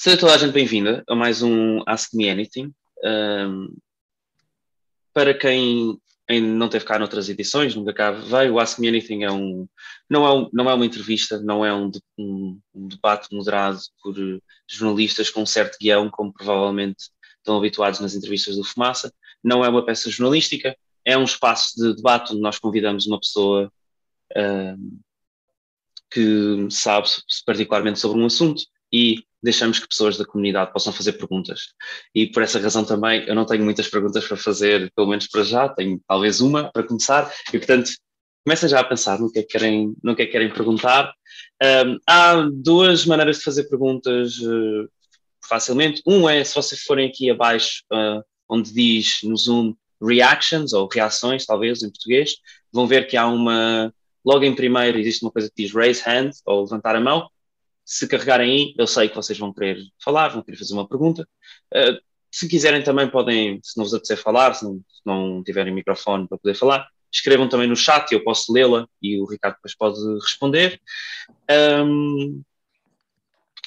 Seja toda a gente bem-vinda a mais um Ask Me Anything. Um, para quem ainda não teve cá noutras edições, nunca cá veio, o Ask Me Anything é um, não, é um, não é uma entrevista, não é um, um, um debate moderado por jornalistas com um certo guião, como provavelmente estão habituados nas entrevistas do Fumaça. Não é uma peça jornalística, é um espaço de debate onde nós convidamos uma pessoa um, que sabe particularmente sobre um assunto e deixamos que pessoas da comunidade possam fazer perguntas. E por essa razão também eu não tenho muitas perguntas para fazer, pelo menos para já, tenho talvez uma para começar, e portanto comecem já a pensar no que é que querem, no que é que querem perguntar. Um, há duas maneiras de fazer perguntas uh, facilmente. Um é se vocês forem aqui abaixo, uh, onde diz no Zoom reactions ou reações, talvez em português, vão ver que há uma. Logo em primeiro existe uma coisa que diz raise hand ou levantar a mão se carregarem aí, eu sei que vocês vão querer falar, vão querer fazer uma pergunta. Uh, se quiserem também podem, se não vos apetecer falar, se não, se não tiverem microfone para poder falar, escrevam também no chat e eu posso lê-la e o Ricardo depois pode responder. Um,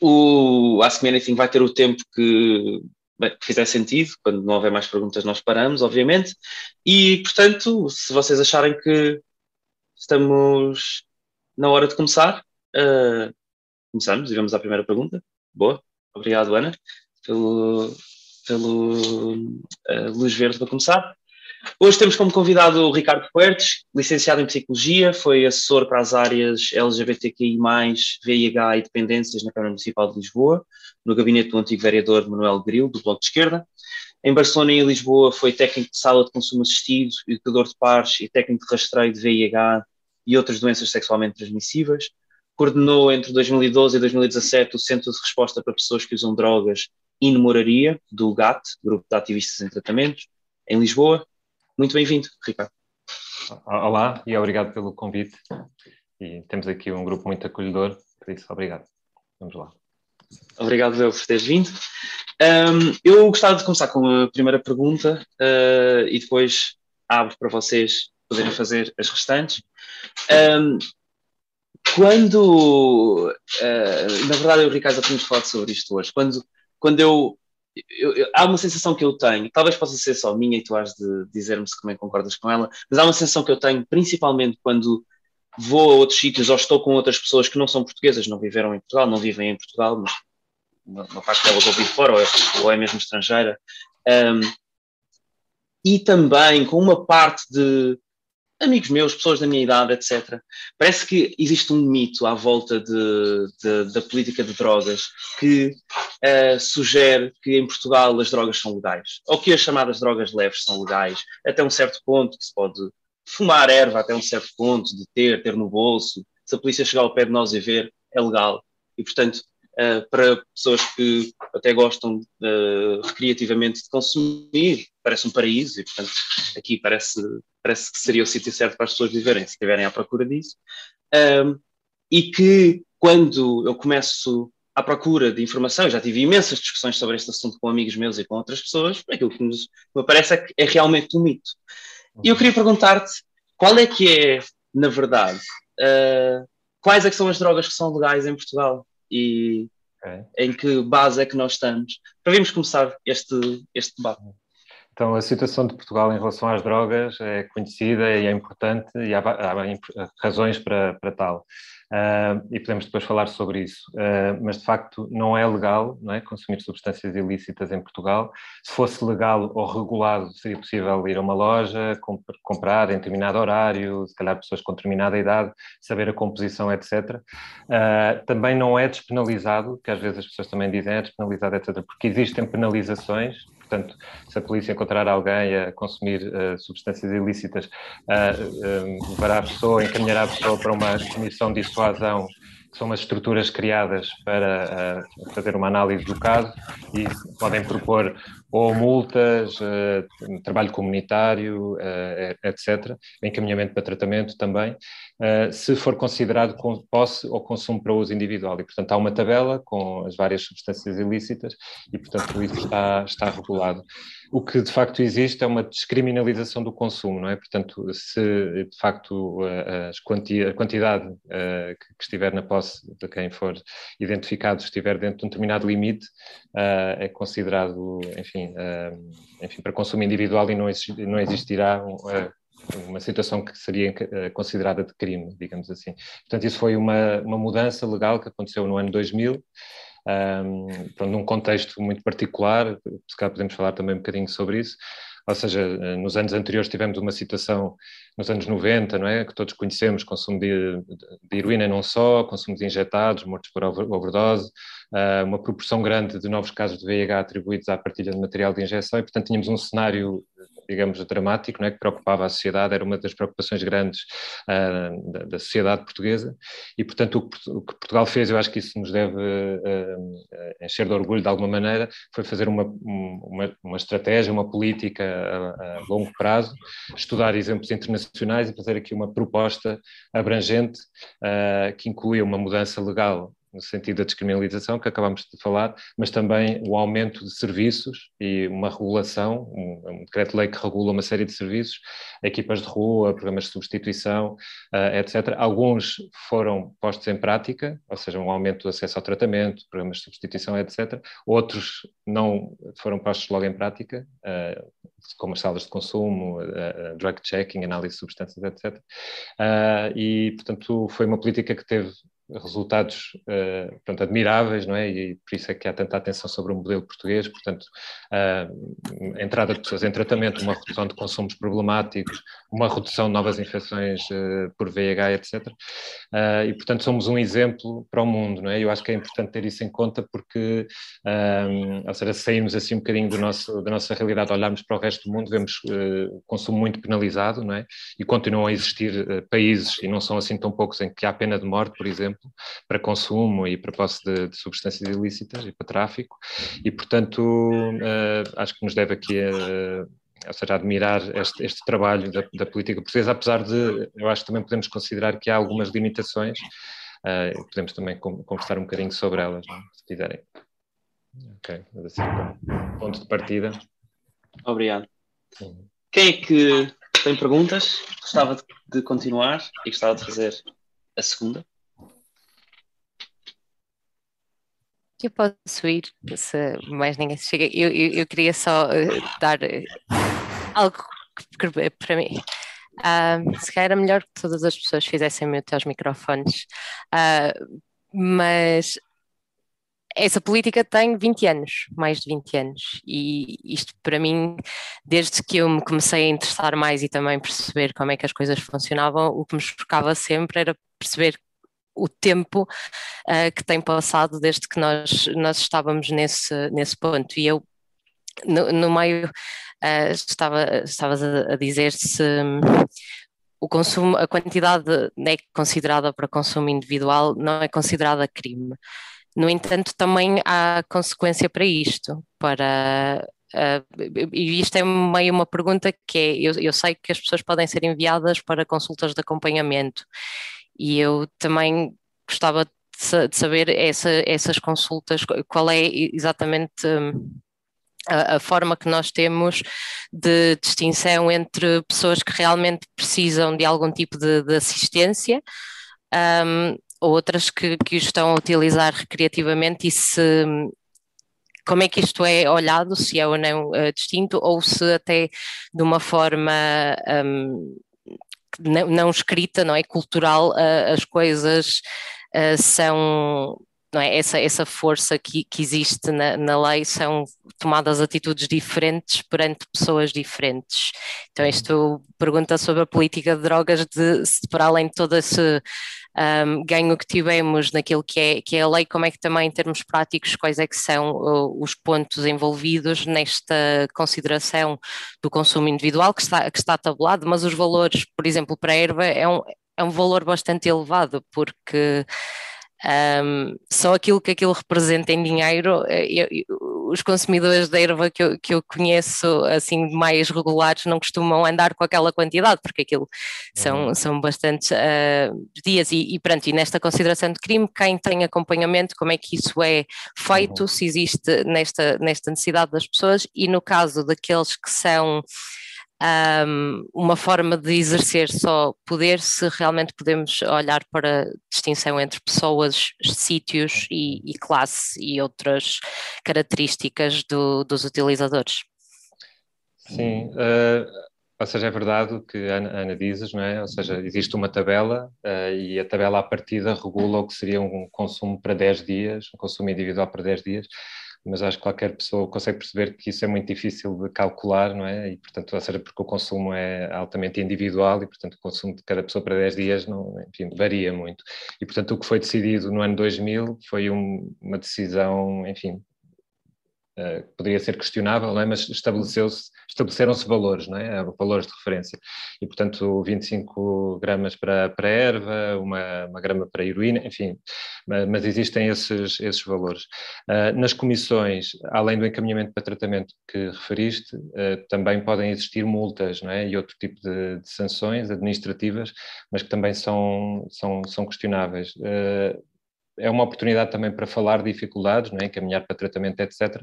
o Ask Me Anything vai ter o tempo que, bem, que fizer sentido, quando não houver mais perguntas nós paramos, obviamente, e portanto, se vocês acharem que estamos na hora de começar, uh, começamos e vamos à primeira pergunta. Boa, obrigado, Ana, pelo, pelo uh, luz verde para começar. Hoje temos como convidado o Ricardo Puertes, licenciado em Psicologia, foi assessor para as áreas LGBTQI+, VIH e dependências na Câmara Municipal de Lisboa, no gabinete do antigo vereador Manuel Gril, do Bloco de Esquerda. Em Barcelona e em Lisboa foi técnico de sala de consumo assistido, educador de pares e técnico de rastreio de VIH e outras doenças sexualmente transmissíveis coordenou entre 2012 e 2017 o Centro de Resposta para Pessoas que Usam Drogas e Moraria, do GAT, Grupo de Ativistas em Tratamentos, em Lisboa. Muito bem-vindo, Ricardo. Olá e obrigado pelo convite. E temos aqui um grupo muito acolhedor, por isso, obrigado. Vamos lá. Obrigado, eu, por teres vindo. Um, eu gostava de começar com a primeira pergunta uh, e depois abro para vocês poderem fazer as restantes. Um, quando, uh, na verdade, eu e o Ricardo já tínhamos falado sobre isto hoje, quando, quando eu, eu, eu, há uma sensação que eu tenho, talvez possa ser só minha e tu has de dizer-me se também concordas com ela, mas há uma sensação que eu tenho, principalmente quando vou a outros sítios ou estou com outras pessoas que não são portuguesas, não viveram em Portugal, não vivem em Portugal, mas uma, parte delas ouvi fora ou é, ou é mesmo estrangeira, um, e também com uma parte de amigos meus, pessoas da minha idade, etc. Parece que existe um mito à volta de, de, da política de drogas que uh, sugere que em Portugal as drogas são legais, ou que as chamadas drogas leves são legais, até um certo ponto que se pode fumar erva até um certo ponto, de ter, ter no bolso, se a polícia chegar ao pé de nós e ver, é legal. E, portanto, uh, para pessoas que até gostam uh, recreativamente de consumir, parece um paraíso e, portanto, aqui parece, parece que seria o sítio certo para as pessoas viverem, se estiverem à procura disso. Um, e que quando eu começo à procura de informação, já tive imensas discussões sobre este assunto com amigos meus e com outras pessoas, aquilo que nos, me parece é que é realmente um mito. E eu queria perguntar-te qual é que é, na verdade, uh, quais é que são as drogas que são legais em Portugal? E okay. em que base é que nós estamos? Para virmos começar este, este debate. Então, a situação de Portugal em relação às drogas é conhecida e é importante e há, há razões para, para tal. Uh, e podemos depois falar sobre isso. Uh, mas, de facto, não é legal não é, consumir substâncias ilícitas em Portugal. Se fosse legal ou regulado, seria possível ir a uma loja, comp comprar em determinado horário, se calhar pessoas com determinada idade, saber a composição, etc. Uh, ah, também não é despenalizado, que às vezes as pessoas também dizem é despenalizado, etc., porque existem penalizações Portanto, se a polícia encontrar alguém a consumir uh, substâncias ilícitas, uh, levará a pessoa, encaminhará a pessoa para uma comissão de que são umas estruturas criadas para uh, fazer uma análise do caso e podem propor ou multas, trabalho comunitário, etc., encaminhamento para tratamento também, se for considerado posse ou consumo para uso individual. E, portanto, há uma tabela com as várias substâncias ilícitas e, portanto, isso está, está regulado. O que de facto existe é uma descriminalização do consumo, não é? Portanto, se de facto a, quantia, a quantidade uh, que, estiver na posse de quem for identificado estiver dentro de um determinado limite, é considerado, enfim, enfim, para consumo individual e não existirá uma situação que seria considerada de crime, digamos assim. Portanto, isso foi uma, uma mudança legal que aconteceu no ano 2000 um, pronto, num contexto muito particular, se calhar podemos falar também um bocadinho sobre isso, ou seja, eh, nos anos anteriores tivemos uma situação, nos anos 90, não é, que todos conhecemos, consumo de, de heroína não só, consumo de injetados, mortos por overdose, uh, uma proporção grande de novos casos de VIH atribuídos à partilha de material de injeção e, portanto, tínhamos um cenário digamos, dramático, não é? que preocupava a sociedade, era uma das preocupações grandes uh, da, da, sociedade portuguesa, e, portanto, o, o, que Portugal fez, eu acho que isso nos deve uh, encher de orgulho de alguma maneira, foi fazer uma, uma, uma estratégia, uma política a, a, longo prazo, estudar exemplos internacionais e fazer aqui uma proposta abrangente uh, que incluía uma mudança legal no sentido da descriminalização que acabamos de falar, mas também o aumento de serviços e uma regulação, um, um decreto-lei que regula uma série de serviços, equipas de rua, programas de substituição, uh, etc. Alguns foram postos em prática, ou seja, um aumento do acesso ao tratamento, programas de substituição, etc. Outros não foram postos logo em prática, uh, como as salas de consumo, uh, drug checking, análise de substâncias, etc. e, portanto, foi uma política que teve resultados uh, portanto, admiráveis, não é? E por isso é que há tanta atenção sobre o modelo português, portanto, uh, entrada de pessoas em tratamento, uma redução de consumos problemáticos, uma redução de novas infecções uh, por VIH, etc. e, portanto, somos um exemplo para o mundo, não é? Eu acho que é importante ter isso em conta porque, ou seja, saímos assim um bocadinho do nosso, da nossa realidade, olharmos para o resto do mundo, vemos o consumo muito penalizado, não é? E continuam a existir países, e não são assim tão poucos, em que há pena de morte, por exemplo, exemplo, para consumo e para posse de, de substâncias ilícitas e para tráfico, e portanto uh, acho que nos deve aqui a ou seja, admirar este, este trabalho da, da, política portuguesa, apesar de, eu acho que também podemos considerar que há algumas limitações, uh, podemos também conversar um bocadinho sobre elas, não? se quiserem. Ok, assim, ponto de partida. Obrigado. Quem é que tem perguntas? Gostava de, de continuar e gostava de fazer a segunda? Eu posso ir, se mais ninguém chega. Eu, eu, eu queria só uh, dar uh, algo que, para mim. Uh, se calhar era melhor que todas as pessoas fizessem mute aos microfones, uh, mas essa política tem 20 anos, mais de 20 anos, e isto para mim, desde que eu me comecei a interessar mais e também perceber como é que as coisas funcionavam, o que me chocava sempre era perceber o tempo uh, que tem passado desde que nós, nós estávamos nesse, nesse ponto. E eu, no, no meio, uh, estava, estavas a, a dizer se um, o consumo, a quantidade é considerada para consumo individual, não é considerada crime. No entanto, também há consequência para isto, para Uh, e isto é meio uma pergunta que é: eu, eu, sei que as pessoas podem ser enviadas para consultas de acompanhamento e eu também gostava de saber essa, essas consultas, qual é exatamente hum, a, a, forma que nós temos de distinção entre pessoas que realmente precisam de algum tipo de, de assistência um, outras que, que estão a utilizar recreativamente e se como é que isto é olhado, se é ou não uh, distinto, ou se até de uma forma um, não, não escrita, não é cultural, as coisas são não é? essa, essa força que, que existe na, na, lei são tomadas atitudes diferentes perante pessoas diferentes. Então, isto pergunta sobre a política de drogas, de, para além de todo esse um, ganho que tivemos naquilo que é, que é a lei, como é que também, em termos práticos, quais é que são uh, os pontos envolvidos nesta consideração do consumo individual, que está, que está tabulado, mas os valores, por exemplo, para a erva é um, é um valor bastante elevado, porque um, só aquilo que aquilo representa em dinheiro, eh, eu, eu, os consumidores de erva que eu, que eu conheço, assim, mais regulares, não costumam andar com aquela quantidade, porque aquilo são, uhum. são bastantes uh, dias. E, e, pronto, e nesta consideração de crime, quem tem acompanhamento, como é que isso é feito, uhum. se existe nesta, nesta necessidade das pessoas, e no caso daqueles que são um, uma forma de exercer só poder se realmente podemos olhar para distinção entre pessoas, sítios e, e classe e outras características do, dos utilizadores. Sim, uh, ou seja, é verdade o que a Ana, Ana dizes, não é? Ou seja, existe uma tabela uh, e a tabela à partida regula o que seria um consumo para 10 dias, um consumo individual para 10 dias, mas acho que qualquer pessoa consegue perceber que isso é muito difícil de calcular, não é? E, portanto, ou seja, porque o consumo é altamente individual e, portanto, o consumo de cada pessoa para 10 dias não, enfim, varia muito. E, portanto, o que foi decidido no ano 2000 foi um, uma decisão, enfim, Uh, poderia ser questionável, é? mas estabeleceram-se valores, é? valores de referência. E, portanto, 25 gramas para, para erva, uma, uma grama para heroína, enfim, mas, mas existem esses, esses valores. Uh, nas comissões, além do encaminhamento para tratamento que referiste, uh, também podem existir multas é? e outro tipo de, de, sanções administrativas, mas que também são, são, são questionáveis é uma oportunidade também para falar de dificuldades, não é? encaminhar para tratamento, etc.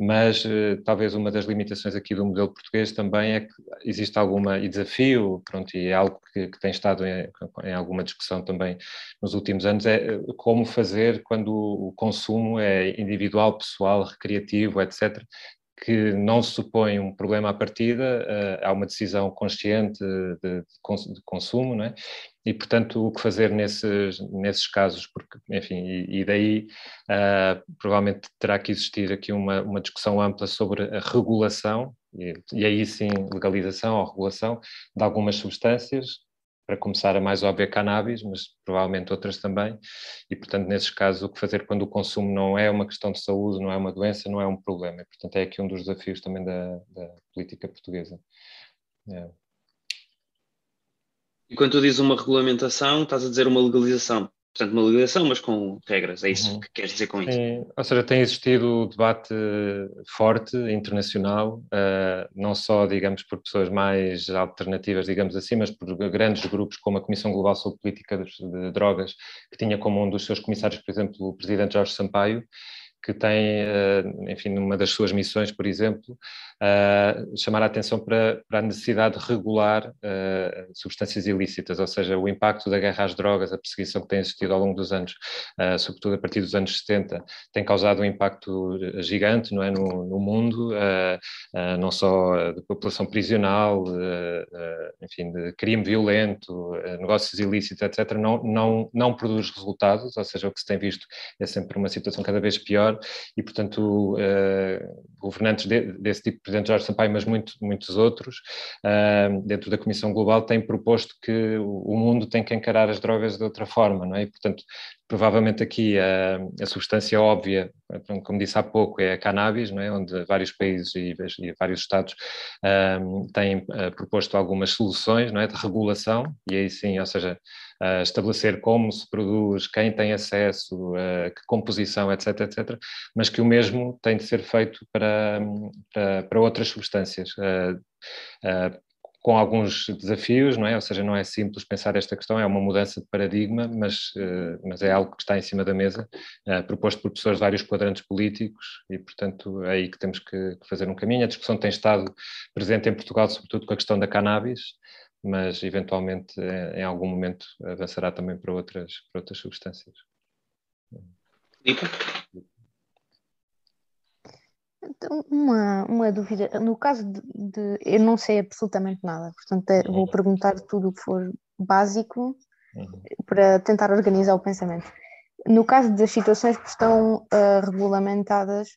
Mas uh, talvez uma das limitações aqui do modelo português também é que existe alguma, e desafio, pronto, e é algo que, que tem estado em, em, alguma discussão também nos últimos anos, é eh, como fazer quando o consumo é individual, pessoal, recreativo, etc., que não supõe um problema à partida, uh, há uma decisão consciente de, de, consumo, não é? E, portanto, o que fazer nesses, nesses casos, porque, enfim, e, e daí uh, provavelmente terá que existir aqui uma, uma discussão ampla sobre a regulação, e, e aí sim legalização ou regulação de algumas substâncias, para começar a mais óbvia cannabis, mas provavelmente outras também, e portanto nesses casos o que fazer quando o consumo não é uma questão de saúde, não é uma doença, não é um problema, e portanto é aqui um dos desafios também da, da política portuguesa. É. E quando tu dizes uma regulamentação, estás a dizer uma legalização, portanto, uma legalização, mas com regras, é isso uhum. que queres dizer com isso? Sim, ou seja, tem existido debate forte, internacional, uh, não só, digamos, por pessoas mais alternativas, digamos assim, mas por grandes grupos como a Comissão Global sobre Política de, de Drogas, que tinha como um dos seus comissários, por exemplo, o Presidente Jorge Sampaio, que tem, eh, enfim, numa das suas missões, por exemplo, chamar a atenção para, para, a necessidade de regular uh, substâncias ilícitas, ou seja, o impacto da guerra às drogas, a perseguição que tem existido ao longo dos anos, sobretudo a partir dos anos 70, tem causado um impacto gigante não é, no, no mundo, não só de população prisional, enfim, de crime violento, negócios ilícitos, etc., não, não, não produz resultados, ou seja, o que se tem visto é sempre uma situação cada vez pior e, portanto, governantes de, desse tipo Presidente Jorge Sampaio, mas muito, muitos outros, uh, dentro da Comissão Global, têm proposto que o, mundo tem que encarar as drogas de outra forma, não é? E, portanto, provavelmente aqui a, a, substância óbvia, como disse há pouco, é a cannabis, não é? onde vários países e, e vários estados um, têm uh, proposto algumas soluções não é? de regulação, e aí sim, ou seja, uh, estabelecer como se produz, quem tem acesso, uh, que composição, etc, etc, mas que o mesmo tem de ser feito para, para, para outras substâncias com alguns desafios, não é? Ou seja, não é simples pensar esta questão, é uma mudança de paradigma, mas, uh, mas é algo que está em cima da mesa, uh, proposto por pessoas de vários quadrantes políticos e, portanto, é aí que temos que, fazer um caminho. A discussão tem estado presente em Portugal, sobretudo com a questão da cannabis, mas eventualmente em algum momento avançará também para outras, para outras substâncias. Então, uma, uma dúvida, no caso de, de, eu não sei absolutamente nada, portanto é, vou perguntar tudo o que for básico uhum. para tentar organizar o pensamento. No caso das situações que estão uh, regulamentadas,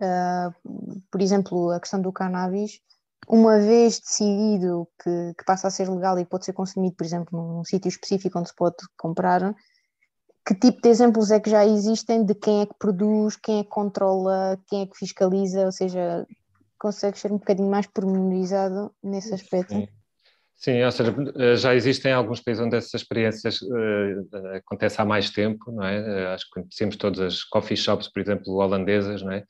uh, por exemplo, a questão do cannabis, uma vez decidido que, que, passa a ser legal e pode ser consumido, por exemplo, num sítio específico onde se pode comprar, que tipo de exemplos é que já existem de quem é que produz, quem é que controla, quem é que fiscaliza, ou seja, consegue ser um bocadinho mais pormenorizado nesse aspecto? Sim. Sim, ou seja, eh, já existem alguns países onde essas experiências uh, acontecem há mais tempo, não é? Acho que conhecemos todas as coffee shops, por exemplo, holandesas, não é?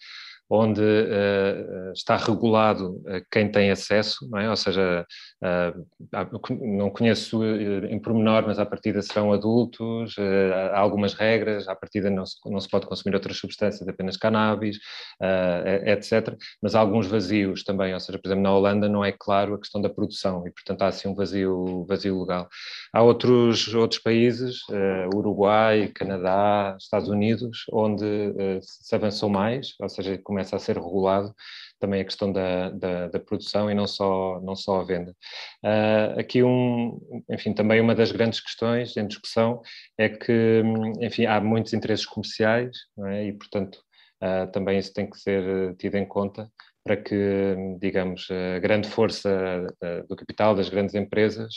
Onde uh, está regulado uh, quem tem acesso, não é? ou seja, uh, não conheço em pormenor, mas à partida serão adultos, há algumas regras, à partida não se, não se pode consumir outras substâncias, apenas cannabis, etc. Mas há alguns vazios também, ou seja, por exemplo, na Holanda não é claro a questão da produção e, portanto, há assim um vazio, vazio legal. Há outros, outros países, Uruguai, Canadá, Estados Unidos, onde se avançou mais, ou seja, começa a ser regulado também a questão da, da, da produção e não só, não só a venda. Uh, aqui, um, enfim, também uma das grandes questões em discussão é que, enfim, há muitos interesses comerciais é? e, portanto, uh, também isso tem que ser tido em conta para que, digamos, a grande força eh, do capital das grandes empresas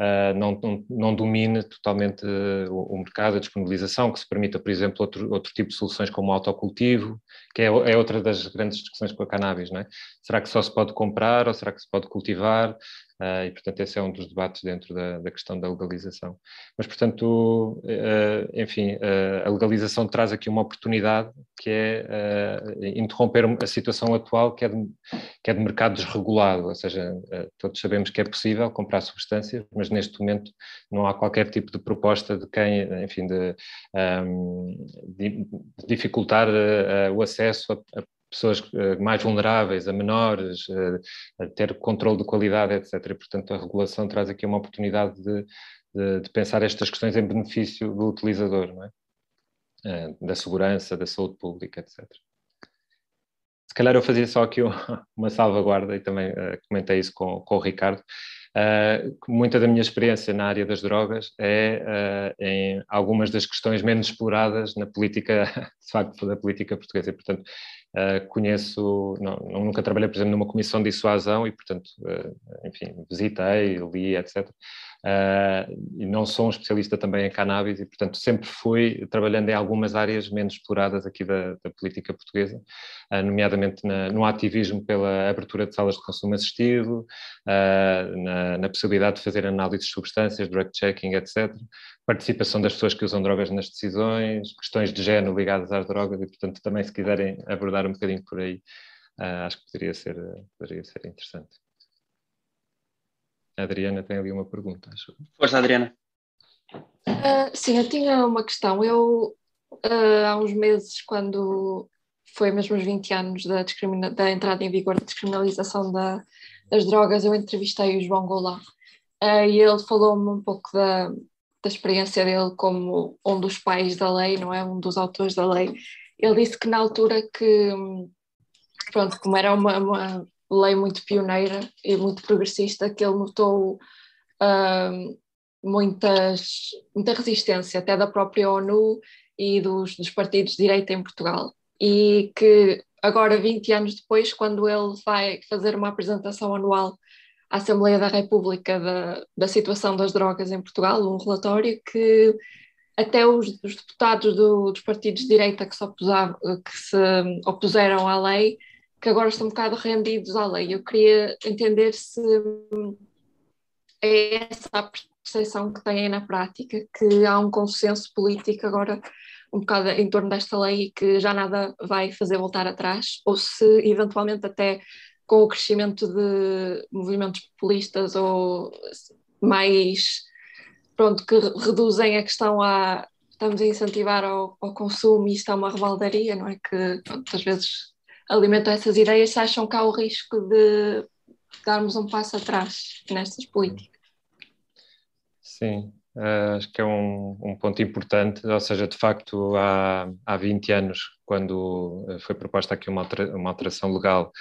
eh, não, não, não domine totalmente o, mercado, a disponibilização, que se permita, por exemplo, outro, outro tipo de soluções como o autocultivo, que é, é outra das grandes discussões com a cannabis, não é? Será que só se pode comprar ou será que se pode cultivar? Uh, e, portanto, esse é um dos debates dentro da, da questão da legalização. Mas, portanto, uh, enfim, uh, a legalização traz aqui uma oportunidade que é interromper a situação atual que é, de, que é de mercado desregulado, ou seja, todos sabemos que é possível comprar substâncias, mas neste momento não há qualquer tipo de proposta de quem, enfim, de, um, de dificultar o acesso a, a pessoas eh, mais vulneráveis, a menores, eh, a ter controle de qualidade, etc. E, portanto, a regulação traz aqui uma oportunidade de, de, de pensar estas questões em benefício do utilizador, não é? Eh, da segurança, da saúde pública, etc. Se calhar eu fazia só aqui uma salvaguarda e também comentei isso com, com o Ricardo. Uh, muita da minha experiência na área das drogas é uh, em algumas das questões menos exploradas na política, de facto, da política portuguesa. E, portanto, Uh, conheço, não, nunca trabalhei, por exemplo, numa comissão de dissuasão e, portanto, uh, enfim, visitei, li, etc. Uh, ah, e não sou um especialista também em cannabis e, portanto, sempre fui trabalhando em algumas áreas menos exploradas aqui da, da política portuguesa, nomeadamente na, no ativismo pela abertura de salas de consumo assistido, na, na, possibilidade de fazer análises de substâncias, drug checking, etc participação das pessoas que usam drogas nas decisões, questões de género ligadas às drogas e, portanto, também se quiserem abordar um bocadinho por aí, uh, acho que poderia ser, poderia ser interessante. A Adriana tem ali uma pergunta, acho. Força, Adriana. Uh, sim, eu tinha uma questão. Eu, uh, há uns meses, quando foi mesmo os 20 anos da, da entrada em vigor da descriminalização da, das drogas, eu entrevistei o João Goulart uh, e ele falou-me um pouco da, da experiência dele como um dos pais da lei, não é? Um dos autores da lei. Ele disse que na altura que, pronto, como era uma, uma lei muito pioneira e muito progressista, que ele notou uh, muitas, muita resistência até da própria ONU e dos, dos partidos de direita em Portugal. E que agora, 20 anos depois, quando ele vai fazer uma apresentação anual à Assembleia da República da, da situação das drogas em Portugal, um relatório que até os, os deputados do, dos partidos de direita que se, opusavam, que se opuseram à lei, que agora estão um bocado rendidos à lei. Eu queria entender se é essa a percepção que têm na prática, que há um consenso político agora um bocado em torno desta lei e que já nada vai fazer voltar atrás, ou se eventualmente até com o crescimento de movimentos populistas ou mais pronto, que reduzem a questão a estamos a incentivar ao, ao consumo e isto é uma rebaldaria, não é? Que pronto, às vezes alimentam essas ideias, acham que há o risco de darmos um passo atrás nestas políticas. Sim, uh, acho que é um, um, ponto importante, ou seja, de facto há, há 20 anos, quando foi proposta aqui uma alteração legal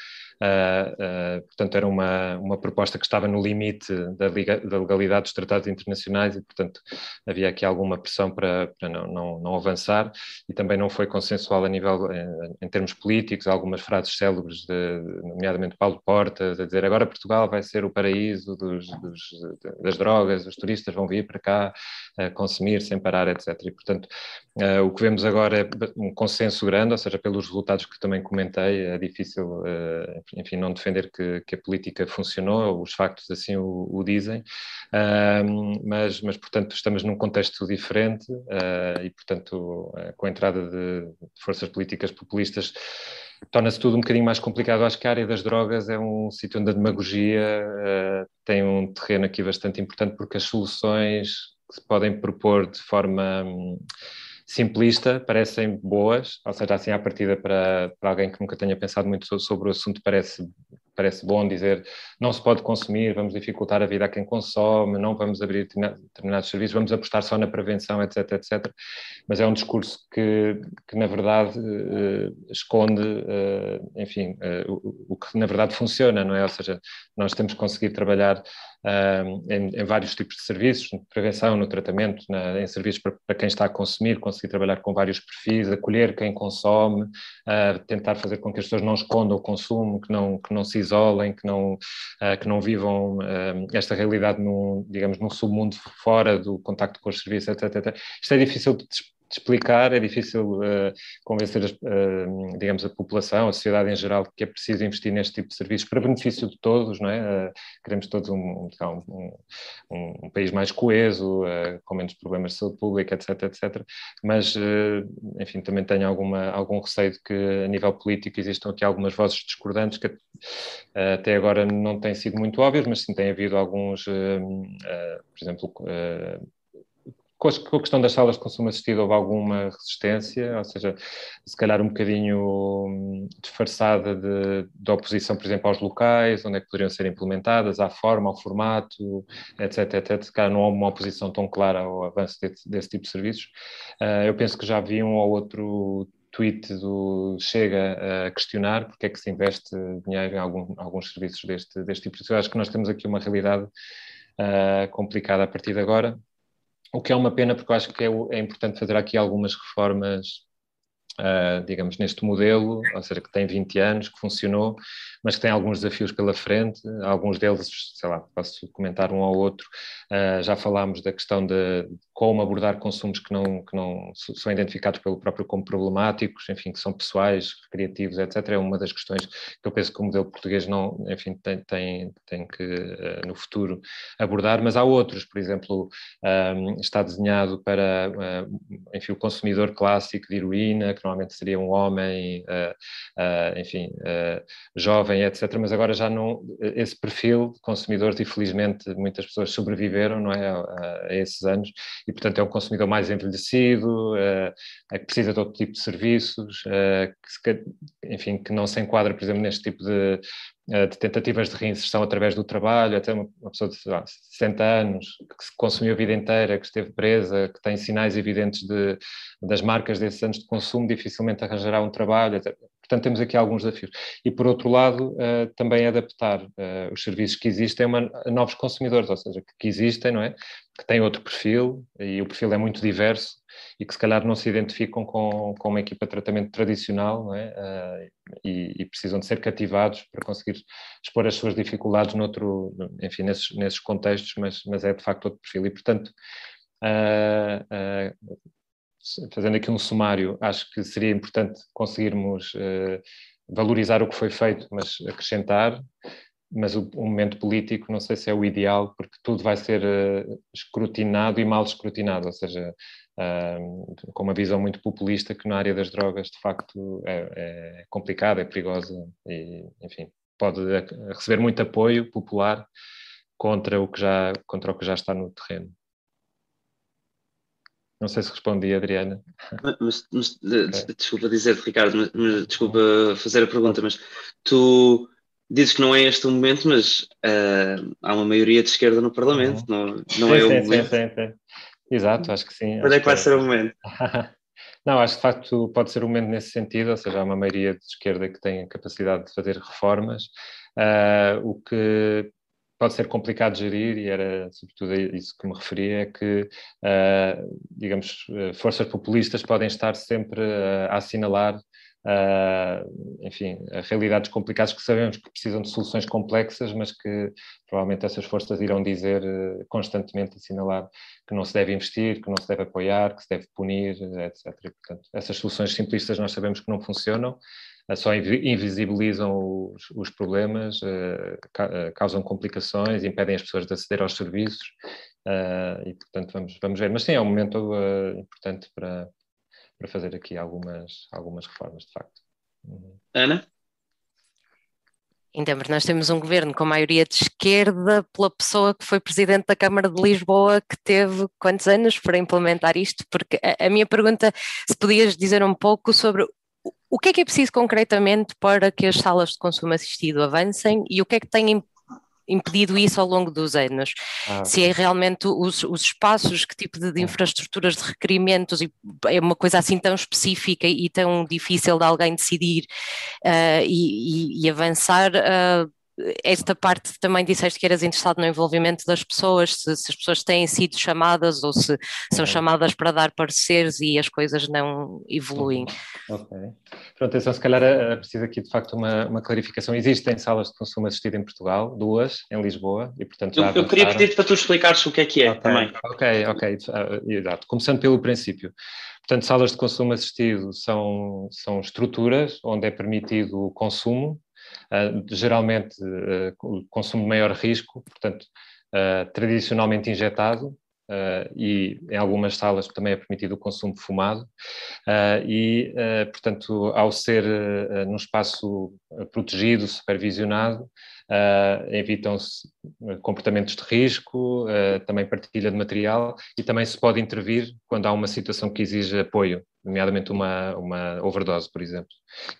Uh, portanto, era uma, uma proposta que estava no limite da, da, legalidade dos tratados internacionais e, portanto, havia aqui alguma pressão para, para não, não, não, avançar. E também não foi consensual a nível, em, em termos políticos, algumas frases célebres, de, nomeadamente Paulo Portas, a dizer agora Portugal vai ser o paraíso dos, dos, das drogas, os turistas vão vir para cá uh, consumir sem parar, etc. E, portanto, Uh, o que vemos agora é um consenso grande, ou seja, pelos resultados que também comentei, é difícil, uh, enfim, não defender que, que, a política funcionou, os factos assim o, o dizem, uh, mas, mas, portanto, estamos num contexto diferente e, portanto, com a entrada de, de forças políticas populistas, torna-se tudo um bocadinho mais complicado. Acho que a área das drogas é um sítio onde a demagogia tem um terreno aqui bastante importante, porque as soluções se podem propor de forma um, simplista parecem boas, ou seja, assim à partida para, para alguém que nunca tenha pensado muito sobre o assunto parece parece bom dizer não se pode consumir, vamos dificultar a vida a quem consome, não vamos abrir determinados serviços, vamos apostar só na prevenção, etc, etc. Mas é um discurso que, que na verdade, eh, esconde, eh, enfim, eh, o, o, que na verdade funciona, não é? Ou seja, nós temos que conseguir trabalhar em, em, vários tipos de serviços, no prevenção, no tratamento, na, em serviços para, para, quem está a consumir, conseguir trabalhar com vários perfis, acolher quem consome, tentar fazer com que as pessoas não escondam o consumo, que não, que não se isolem, que não, uh, que não vivam esta realidade, num, digamos, num submundo fora do contacto com os serviços, etc, etc. Isto é difícil de de explicar, é difícil uh, convencer, uh, digamos, a população, a sociedade em geral, que é preciso investir neste tipo de serviços para benefício de todos, não é? Uh, queremos todos um, um, um, um, país mais coeso, com menos problemas de saúde pública, etc, etc. Mas, enfim, também tenho alguma, algum receio de que, a nível político, existam aqui algumas vozes discordantes que até agora não têm sido muito óbvias, mas sim tem havido alguns, por exemplo, com a questão das salas de consumo assistido houve alguma resistência, ou seja, se calhar um bocadinho hum, disfarçada de, de oposição, por exemplo, aos locais, onde é que poderiam ser implementadas, à forma, ao formato, etc, etc. Se calhar não há uma oposição tão clara ao avanço desse, desse tipo de serviços. Uh, eu penso que já vi um ou outro tweet do Chega a questionar porque é que se investe dinheiro em algum, alguns serviços deste, deste tipo. Eu acho que nós temos aqui uma realidade uh, complicada a partir de agora o que é uma pena, porque eu acho que é, é importante fazer aqui algumas reformas uh, digamos, neste modelo, ou seja, que tem 20 anos, que funcionou, mas que tem alguns desafios pela frente, alguns deles, sei lá, posso comentar um ao outro, uh, já falámos da questão de como abordar consumos que não, que não são identificados pelo próprio como problemáticos, enfim, que são pessoais, recreativos, etc. É uma das questões que eu penso que o modelo português não, enfim, tem, tem, tem que, uh, no futuro, abordar, mas há outros, por exemplo, um, está desenhado para, enfim, o consumidor clássico de heroína, que normalmente seria um homem, uh, uh, enfim, uh, jovem, etc. Mas agora já não, esse perfil de consumidores, infelizmente, muitas pessoas sobreviveram, não é, a, a esses anos, e portanto é um consumidor mais envelhecido, que precisa de outro tipo de serviços, que, enfim, que não se enquadra, por exemplo, neste tipo de, de tentativas de reinserção através do trabalho, até uma, pessoa de lá, 60 anos, que se consumiu a vida inteira, que esteve presa, que tem sinais evidentes de, das marcas desses anos de consumo, dificilmente arranjará um trabalho. Até, portanto, temos aqui alguns desafios. E, por outro lado, uh, também adaptar uh, os serviços que existem a, novos consumidores, ou seja, que, existem, não é? Que têm outro perfil, e o perfil é muito diverso, e que se calhar não se identificam com, com uma equipa de tratamento tradicional é? uh, e, e, precisam de ser cativados para conseguir expor as suas dificuldades noutro, enfim, nesses, nesses contextos, mas, mas é de facto outro perfil. E, portanto, uh, uh, fazendo aqui um sumário, acho que seria importante conseguirmos valorizar o que foi feito, mas acrescentar, mas o, o, momento político não sei se é o ideal, porque tudo vai ser uh, escrutinado e mal escrutinado, ou seja, uh, com uma visão muito populista que na área das drogas de facto é, é complicada, é perigosa e, enfim, pode receber muito apoio popular contra o que já, contra o que já está no terreno. Não sei se respondi, Adriana. Mas, mas okay. desculpa dizer, Ricardo, mas, mas, desculpa fazer a pergunta, mas tu dizes que não é este o momento, mas uh, há uma maioria de esquerda no Parlamento, uhum. não, não é sim, o momento. Sim, sim, Exato, acho que sim. Quando é que vai ser o momento? não, acho que de facto pode ser o momento nesse sentido, ou seja, há uma maioria de esquerda que tem a capacidade de fazer reformas, uh, o que pode ser complicado de gerir, e era sobretudo isso que me referia, é que, uh, digamos, forças populistas podem estar sempre uh, a assinalar Uh, enfim, realidades complicadas que sabemos que precisam de soluções complexas, mas que provavelmente essas forças irão dizer constantemente, assinalar que não se deve investir, que não se deve apoiar, que se deve punir, etc. E, portanto, essas soluções simplistas nós sabemos que não funcionam, só invisibilizam os, os problemas, causam complicações, impedem as pessoas de aceder aos serviços e, portanto, vamos, vamos ver. Mas sim, é um momento importante para, para fazer aqui algumas, algumas reformas, de facto. Uhum. Ana? Então, nós temos um governo com maioria de esquerda pela pessoa que foi presidente da Câmara de Lisboa, que teve quantos anos para implementar isto? Porque a, a minha pergunta, se podias dizer um pouco sobre o que é que é preciso concretamente para que as salas de consumo assistido avancem e o que é que tem impedido isso ao longo dos anos. Ah, se é realmente os, os espaços, que tipo de, de, infraestruturas de requerimentos, e é uma coisa assim tão específica e tão difícil de alguém decidir uh, e, e, e, avançar. Uh, esta parte também disseste que eras interessado no envolvimento das pessoas, se, se, as pessoas têm sido chamadas ou se são chamadas para dar pareceres e as coisas não evoluem. Ok. Pronto, então se calhar é preciso aqui de facto uma, uma, clarificação. Existem salas de consumo assistido em Portugal, duas em Lisboa, e portanto já Eu, eu queria pedir para tu explicares o que é que é okay. também. Ok, ok, uh, exato. Começando pelo princípio. Portanto, salas de consumo assistido são, são estruturas onde é permitido o consumo geralmente uh, consumo maior risco, portanto, uh, tradicionalmente injetado, Uh, e em algumas salas também é permitido o consumo fumado, uh, e, uh, portanto, ao ser num espaço protegido, supervisionado, evitam-se comportamentos de risco, também partilha de material e também se pode intervir quando há uma situação que exige apoio nomeadamente uma, uma overdose, por exemplo.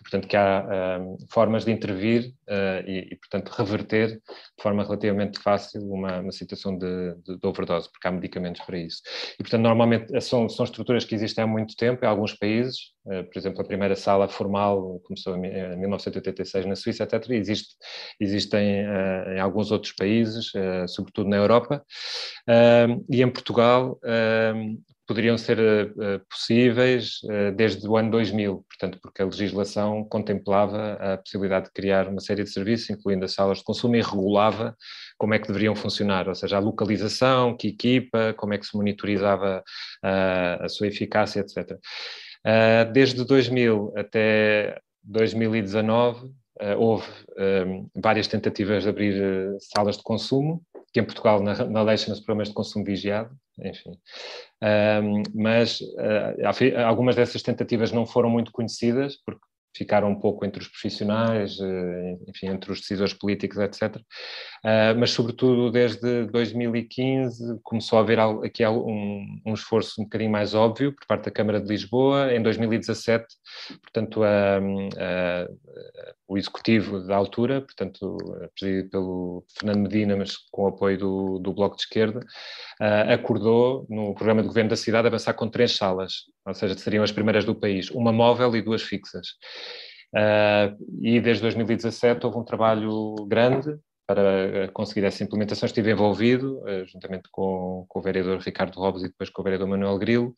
Portanto, que há formas de intervir uh, e, e, portanto, reverter de forma relativamente fácil uma, uma situação de, de, de, overdose, porque há medicamentos para isso. E, portanto, normalmente são, são estruturas que existem há muito tempo em alguns países, uh, por exemplo, a primeira sala formal começou em, em 1986 na Suíça, etc. Existe, existem uh, em alguns outros países, sobretudo na Europa. e em Portugal, poderiam ser uh, possíveis uh, desde o ano 2000, portanto, porque a legislação contemplava a possibilidade de criar uma série de serviços, incluindo as salas de consumo, e regulava como é que deveriam funcionar, ou seja, a localização, que equipa, como é que se monitorizava uh, a sua eficácia, etc. desde 2000 até 2019, houve várias tentativas de abrir salas de consumo, que em Portugal na, na lei chama-se programas de consumo vigiado, enfim. Mas uh, algumas dessas tentativas não foram muito conhecidas, porque ficaram um pouco entre os profissionais, eh, enfim, entre os decisores políticos, etc. Ah, mas, sobretudo, desde 2015 começou a haver aqui um, um esforço um bocadinho mais óbvio por parte da Câmara de Lisboa. Em 2017, portanto, a, a, o executivo da altura, portanto, presidido pelo Fernando Medina, mas com o apoio do, do Bloco de Esquerda, ah, acordou no programa de governo da cidade avançar com três salas, ou seja, seriam as primeiras do país, uma móvel e duas fixas. Uh, e desde 2017 houve um trabalho grande para conseguir essa implementação. Estive envolvido, uh, juntamente com, com, o vereador Ricardo Robes e depois com o vereador Manuel Grilo,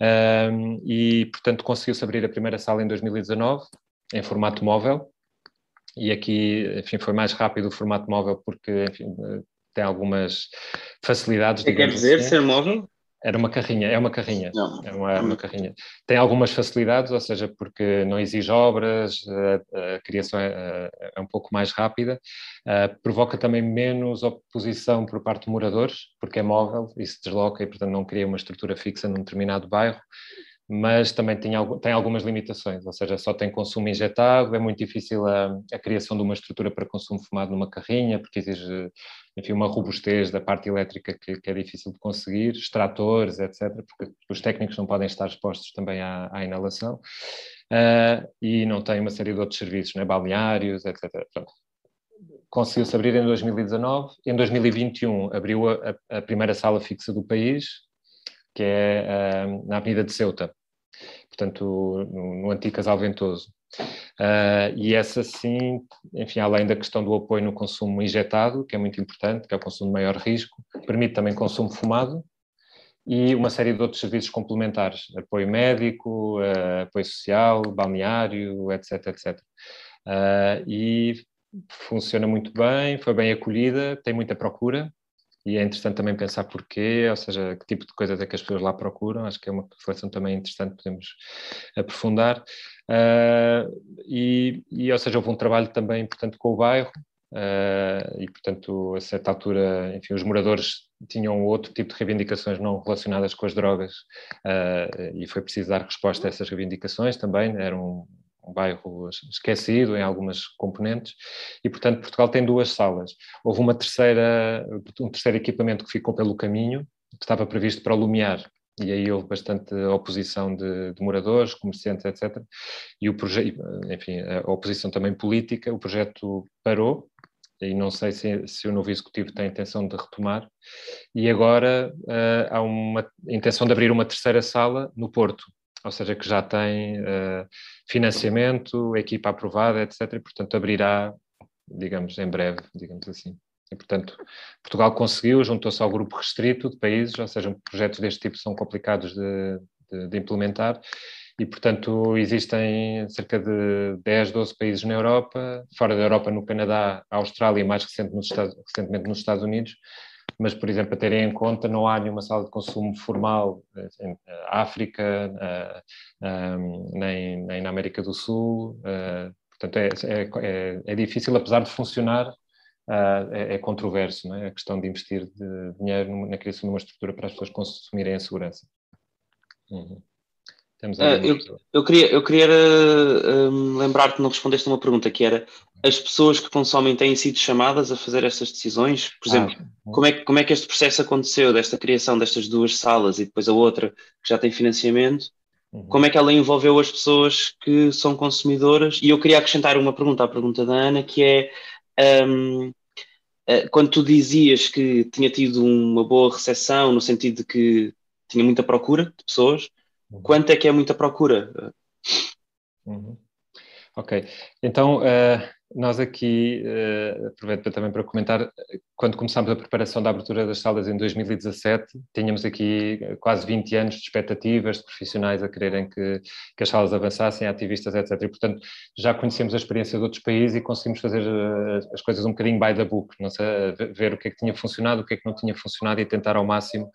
uh, e, portanto, conseguiu-se abrir a primeira sala em 2019, em formato móvel, e aqui, enfim, foi mais rápido o formato móvel porque, enfim, tem algumas facilidades. O que quer dizer assim. ser móvel? Era uma carrinha, é uma carrinha. Não. É uma, uma, carrinha. Tem algumas facilidades, ou seja, porque não exige obras, a, a criação é, é, um pouco mais rápida, uh, provoca também menos oposição por parte de moradores, porque é móvel e se desloca e, portanto, não cria uma estrutura fixa num determinado bairro mas também tem, tem, algumas limitações, ou seja, só tem consumo injetado, é muito difícil a, a, criação de uma estrutura para consumo fumado numa carrinha, porque exige, enfim, uma robustez da parte elétrica que, que é difícil de conseguir, extratores, etc., porque os técnicos não podem estar expostos também à, à inalação, uh, e não tem uma série de outros serviços, né, balneários, etc. Conseguiu-se abrir em 2019, em 2021 abriu a, a primeira sala fixa do país, que é uh, na Avenida de Ceuta, portanto, no, antigo Casal Ventoso. Uh, e essa sim, enfim, além da questão do apoio no consumo injetado, que é muito importante, que é o consumo de maior risco, permite também consumo fumado, e uma série de outros serviços complementares, apoio médico, uh, apoio social, balneário, etc, etc. Uh, e funciona muito bem, foi bem acolhida, tem muita procura, e é interessante também pensar porquê, ou seja, que tipo de coisas é que as pessoas lá procuram, acho que é uma reflexão também interessante, podemos aprofundar. Uh, e, e, ou seja, houve um trabalho também importante com o bairro, uh, e portanto, a certa altura, enfim, os moradores tinham outro tipo de reivindicações não relacionadas com as drogas, uh, e foi preciso dar resposta a essas reivindicações também, eram um bairro esquecido em algumas componentes, e portanto Portugal tem duas salas. Houve uma terceira, um terceiro equipamento que ficou pelo caminho, que estava previsto para o Lumiar, e aí houve bastante oposição de, de moradores, comerciantes, etc. E o projeto, enfim, a oposição também política, o projeto parou, e não sei se, se, o novo executivo tem a intenção de retomar. E agora uh, há uma intenção de abrir uma terceira sala no Porto, ou seja, que já tem uh, financiamento, equipa aprovada, etc. E, portanto, abrirá, digamos, em breve, digamos assim. E, portanto, Portugal conseguiu, juntou-se ao grupo restrito de países, ou seja, projetos deste tipo são complicados de, de, de implementar, e, portanto, existem cerca de 10, 12 países na Europa, fora da Europa, no Canadá, Austrália e mais nos Estados, recentemente nos Estados Unidos, mas, por exemplo, a terem em conta, não há nenhuma sala de consumo formal em África, eh, eh, nem, nem na América do Sul. Eh, portanto, é, é, é, é difícil, apesar de funcionar, é, é, controverso, é? a questão de investir de dinheiro na criação de uma estrutura para as pessoas consumirem a segurança. Uhum. Uh, eu, eu, queria, eu queria uh, lembrar que não respondeste a uma pergunta que era as pessoas que consomem têm sido chamadas a fazer estas decisões? Por exemplo, ah, como, é, como é que este processo aconteceu, desta criação destas duas salas e depois a outra que já tem financiamento? Uhum. Como é que ela envolveu as pessoas que são consumidoras? E eu queria acrescentar uma pergunta à pergunta da Ana, que é um, uh, quando tu dizias que tinha tido uma boa recepção, no sentido de que tinha muita procura de pessoas, Uhum. Quanto é que é muita procura? Uhum. Ok, então uh, nós aqui, uh, aproveito também para comentar, quando começámos a preparação da abertura das salas em 2017, tínhamos aqui quase 20 anos de expectativas de profissionais a quererem que, que as salas avançassem, ativistas, etc. E, portanto, já conhecemos a experiência de outros países e conseguimos fazer uh, as coisas um bocadinho by the book, não sei, ver o que é que tinha funcionado, o que é que não tinha funcionado e tentar ao máximo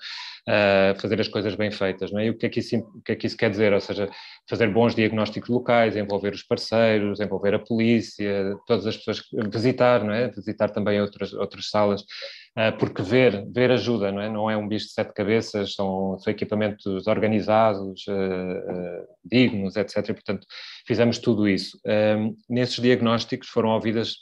uh, fazer as coisas bem feitas. Não é? E o que é, que isso, o que é que isso quer dizer? Ou seja, fazer bons diagnósticos locais, envolver os parceiros, envolver a polícia, todas as pessoas, visitar, não é? visitar também outras, outras salas, uh, porque ver, ver ajuda, não é? Não é um bicho de sete cabeças, são, são equipamentos organizados, uh, dignos, etc. Portanto, fizemos tudo isso. nesses diagnósticos foram ouvidas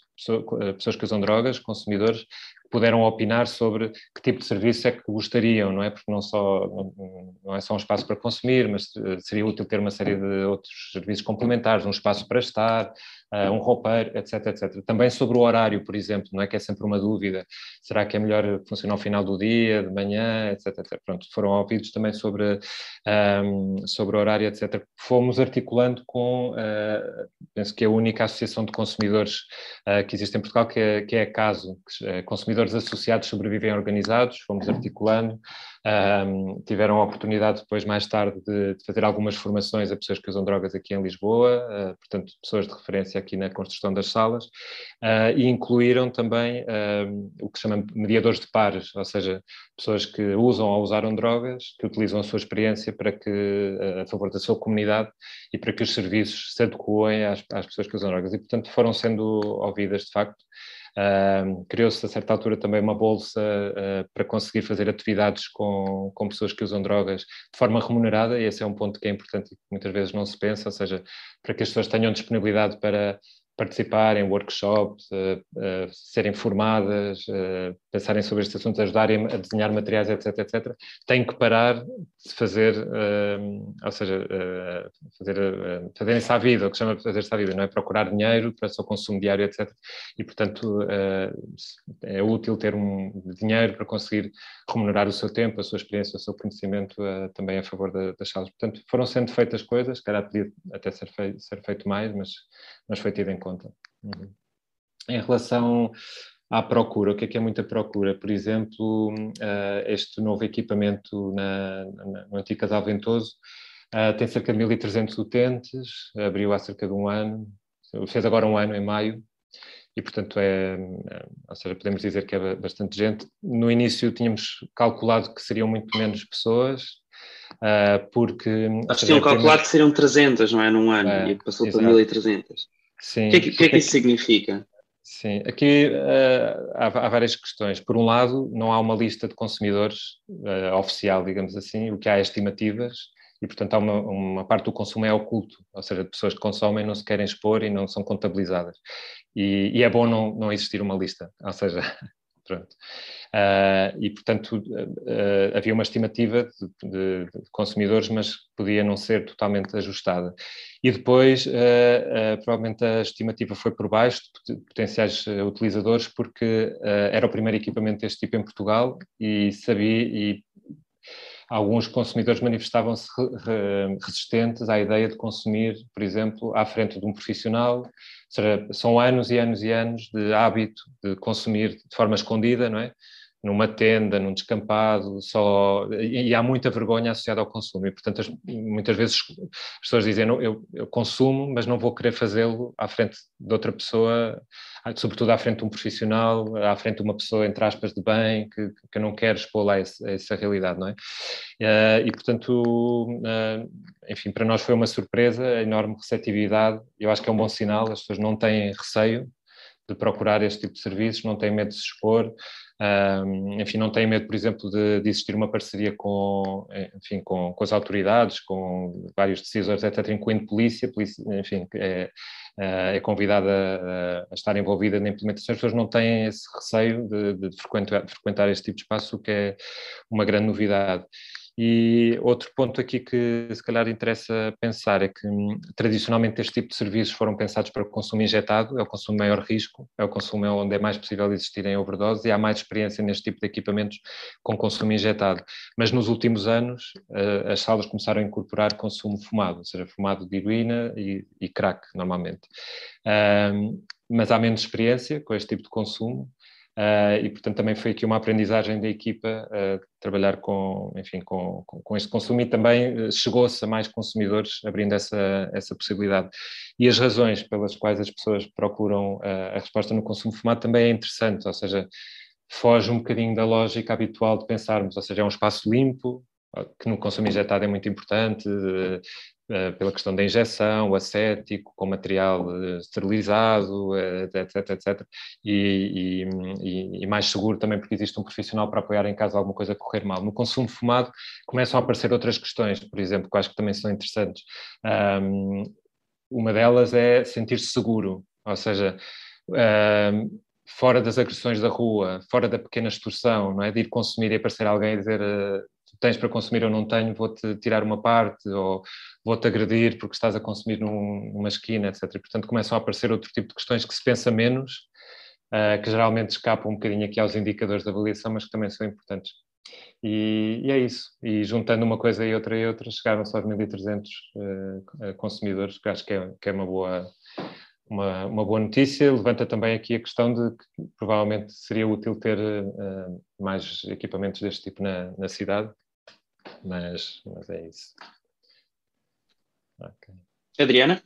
pessoas que usam drogas, consumidores, puderam opinar sobre que tipo de serviço é que gostariam, não é? Porque não, só, não, é só um espaço para consumir, mas eh, seria útil ter uma série de outros serviços complementares, um espaço para estar, uh, um roupeiro, etc, etc. Também sobre o horário, por exemplo, não é que é sempre uma dúvida, será que é melhor funcionar ao final do dia, de manhã, etc, etc. Pronto, foram ouvidos também sobre, um, sobre o horário, etc. Fomos articulando com, uh, penso que é a única associação de consumidores uh, que existe em Portugal, que é, que é a CASO, que, consumidores associados sobrevivem organizados, fomos articulando, um, tiveram a oportunidade depois, mais tarde, de, de, fazer algumas formações a pessoas que usam drogas aqui em Lisboa, uh, portanto, pessoas de referência aqui na construção das salas, uh, e incluíram também o que se chama mediadores de pares, ou seja, pessoas que usam ou usaram drogas, que utilizam a sua experiência para que, a favor da sua comunidade e para que os serviços se adequem às, às pessoas que usam drogas. E, portanto, foram sendo ouvidas, de facto. Uh, Criou-se a certa altura também uma bolsa uh, para conseguir fazer atividades com, com pessoas que usam drogas de forma remunerada, e esse é um ponto que é importante e que muitas vezes não se pensa, ou seja, para que as pessoas tenham disponibilidade para participar em workshops, uh, uh, serem formadas, uh, pensarem sobre estes assuntos, ajudarem a desenhar materiais, etc, etc, têm que parar de fazer, ou seja, fazer, fazerem-se à vida, o que chama de fazer-se à vida, não é? Procurar dinheiro para o seu consumo diário, etc. E, portanto, é útil ter um dinheiro para conseguir remunerar o seu tempo, a sua experiência, o seu conhecimento também a favor da, das salas. Portanto, foram sendo feitas coisas, calhar podia até ser feito mais, mas, mas foi tido em conta. Uhum. em relação à procura, o que é que é muita procura? Por exemplo, este novo equipamento na, na, no antigo Casal Ventoso tem cerca de 1.300 utentes, abriu há cerca de um ano, fez agora um ano em maio, e portanto é, é, ou seja, podemos dizer que é bastante gente. No início tínhamos calculado que seriam muito menos pessoas, uh, porque... Acho que tinham calculado que seriam 300, não é, num ano, é, e passou exato. para 1300. Sim. O que é que, que, é que isso significa? Sim, aqui uh, há, há, várias questões. Por um lado, não há uma lista de consumidores uh, oficial, digamos assim, o que há é estimativas, e portanto há uma, uma, parte do consumo é oculto, ou seja, pessoas que consomem não se querem expor e não são contabilizadas. E, e é bom não, não existir uma lista, ou seja, pronto. Uh, e portanto uh, havia uma estimativa de, de, de, consumidores, mas podia não ser totalmente ajustada. E depois, uh, provavelmente a estimativa foi por baixo de potenciais utilizadores, porque era o primeiro equipamento deste tipo em Portugal e sabia e alguns consumidores manifestavam-se resistentes à ideia de consumir, por exemplo, à frente de um profissional. São anos e anos e anos de hábito de consumir de forma escondida, não é? Numa tenda, num descampado, só e, há muita vergonha associada ao consumo e portanto as, muitas vezes as pessoas dizem eu, eu consumo, mas não vou querer fazê-lo à frente de outra pessoa, sobretudo à frente de um profissional, à frente de uma pessoa entre aspas de bem que, que eu não quero expor lá essa, essa realidade, não é? E portanto, uh, enfim, para nós foi uma surpresa, a enorme receptividade. Eu acho que é um bom sinal. As pessoas não têm receio de procurar este tipo de serviços, não têm medo de se expor, enfim, não têm medo, por exemplo, de, de, existir uma parceria com, enfim, com, com, as autoridades, com vários decisores, etc., incluindo polícia, polícia enfim, é, é convidada a, a, estar envolvida na implementação. As pessoas não têm esse receio de, de frequentar, de frequentar este tipo de espaço, o que é uma grande novidade. E outro ponto aqui que se calhar interessa pensar é que hum, tradicionalmente este tipo de serviços foram pensados para o consumo injetado, é o consumo maior risco, é o consumo onde é mais possível existirem overdoses e há mais experiência neste tipo de equipamentos com consumo injetado. Mas nos últimos anos as salas começaram a incorporar consumo fumado, ou seja, fumado de heroína e, crack normalmente. Mas há menos experiência com este tipo de consumo Uh, e, portanto, também foi aqui uma aprendizagem da equipa uh, trabalhar com, enfim, com, com, com, este consumo e também uh, chegou-se a mais consumidores abrindo essa, essa possibilidade. E as razões pelas quais as pessoas procuram a resposta no consumo fumado também é interessante, ou seja, foge um bocadinho da lógica habitual de pensarmos, ou seja, é um espaço limpo, que no consumo injetado é muito importante, pela questão da injeção, o acético, com material eh, esterilizado, etc, eh, etc, e, e, e, mais seguro também porque existe um profissional para apoiar em caso alguma coisa correr mal. No consumo fumado começam a aparecer outras questões, por exemplo, que acho que também são interessantes. Um, uma delas é sentir-se seguro, ou seja, um, fora das agressões da rua, fora da pequena extorsão, não é? De ir consumir e aparecer alguém e dizer tens para consumir ou não tenho, vou-te tirar uma parte ou vou-te agredir porque estás a consumir num, numa esquina, etc. Portanto, começam a aparecer outro tipo de questões que se pensa menos, uh, que geralmente escapam um bocadinho aqui aos indicadores de avaliação, mas que também são importantes. E, e é isso. E juntando uma coisa e outra e outra, chegaram-se aos 1.300 uh, consumidores, que acho que é, que é uma boa uma, uma, boa notícia. Levanta também aqui a questão de que provavelmente seria útil ter uh, mais equipamentos deste tipo na, na cidade, mas, mas é isso. Okay. Adriana?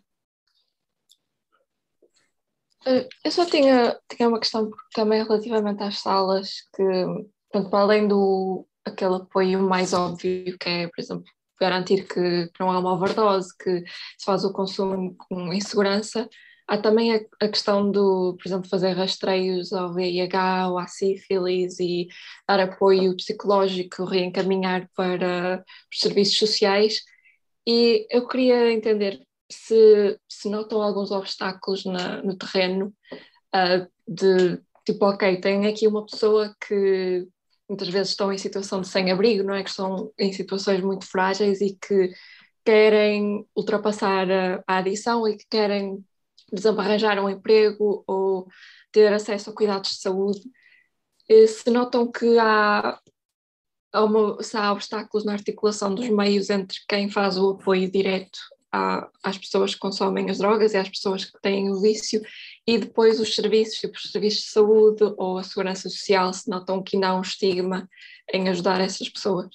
Eh, eu só tinha, tinha uma questão também relativamente às salas, que pronto, para além do aquele apoio mais óbvio que é, por exemplo, garantir que não há uma overdose, que se faz o consumo com insegurança, Há também a, a, questão do, por exemplo, fazer rastreios ao VIH ou à sífilis e dar apoio psicológico, reencaminhar para os serviços sociais. E eu queria entender se, se notam alguns obstáculos na, no terreno uh, de tipo, ok, tem aqui uma pessoa que muitas vezes estão em situação de sem-abrigo, não é? Que estão em situações muito frágeis e que querem ultrapassar a, a adição e que querem por exemplo, arranjar um emprego ou ter acesso a cuidados de saúde, eh, se notam que há, há uma, se há obstáculos na articulação dos meios entre quem faz o apoio direto à, às pessoas que consomem as drogas e às pessoas que têm o vício, e depois os serviços, tipo os serviços de saúde ou a segurança social, se notam que ainda há um estigma em ajudar essas pessoas,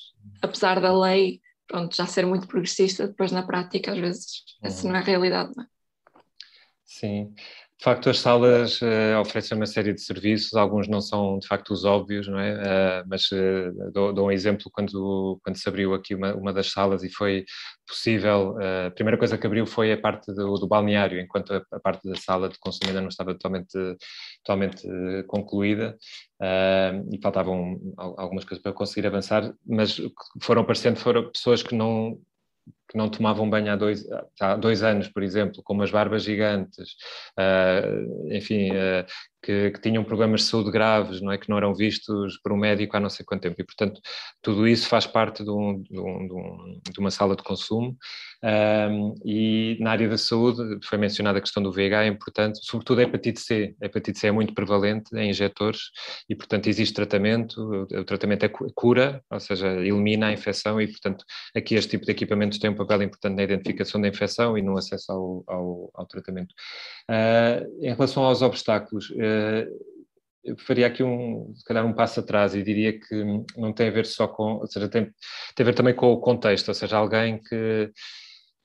apesar da lei pronto, já ser muito progressista, depois na prática às vezes uhum. essa não é a realidade. Não é? Sim, de facto, as salas uh, oferecem uma série de serviços, alguns não são de facto os óbvios, não é? Uh, mas uh, dou, dou, um exemplo quando, quando se abriu aqui uma, uma das salas e foi possível, a primeira coisa que abriu foi a parte do, do balneário, enquanto a, a, parte da sala de consumo ainda não estava totalmente, totalmente concluída e faltavam algumas coisas para conseguir avançar, mas foram aparecendo foram pessoas que não que não tomavam banho há dois, há dois anos, por exemplo, com umas barbas gigantes, uh, enfim, uh, que, que, tinham problemas de saúde graves, não é? que não eram vistos por um médico há não sei quanto tempo. E, portanto, tudo isso faz parte de, um, de, um, de uma sala de consumo. Um, e na área da saúde, foi mencionada a questão do VIH, é importante, sobretudo a hepatite C. A hepatite C é muito prevalente em injetores e, portanto, existe tratamento. O, o tratamento é cura, ou seja, elimina a infecção e, portanto, aqui este tipo de equipamentos tem papel importante na identificação da infecção e no acesso ao, ao, ao tratamento. Uh, em relação aos obstáculos, uh, eu faria aqui um, se calhar um passo atrás e diria que não tem a ver só com, ou seja, tem, tem a ver também com o contexto, ou seja, alguém que,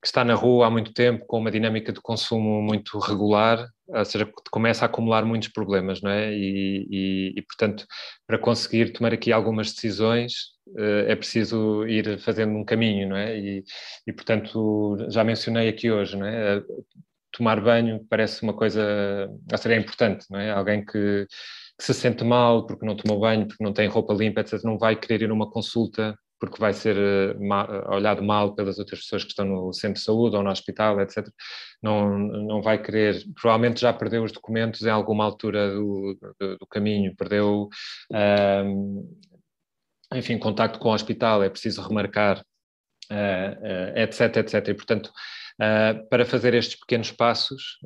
que está na rua há muito tempo com uma dinâmica de consumo muito regular, ou seja, começa a acumular muitos problemas, não é? E, e, e portanto, para conseguir tomar aqui algumas decisões, eh, é preciso ir fazendo um caminho, não é? E, e portanto, já mencionei aqui hoje, não é? Tomar banho parece uma coisa, a ser, é importante, não é? Alguém que, que se sente mal porque não tomou banho, porque não tem roupa limpa, etc., não vai querer ir a uma consulta porque vai ser uh, olhado mal pelas outras pessoas que estão no centro de saúde ou no hospital, etc. Não, não vai querer, provavelmente já perdeu os documentos em alguma altura do, do, do caminho, perdeu, uh, enfim, contacto com o hospital, é preciso remarcar, uh, etc, etc. E, portanto, para fazer estes pequenos passos,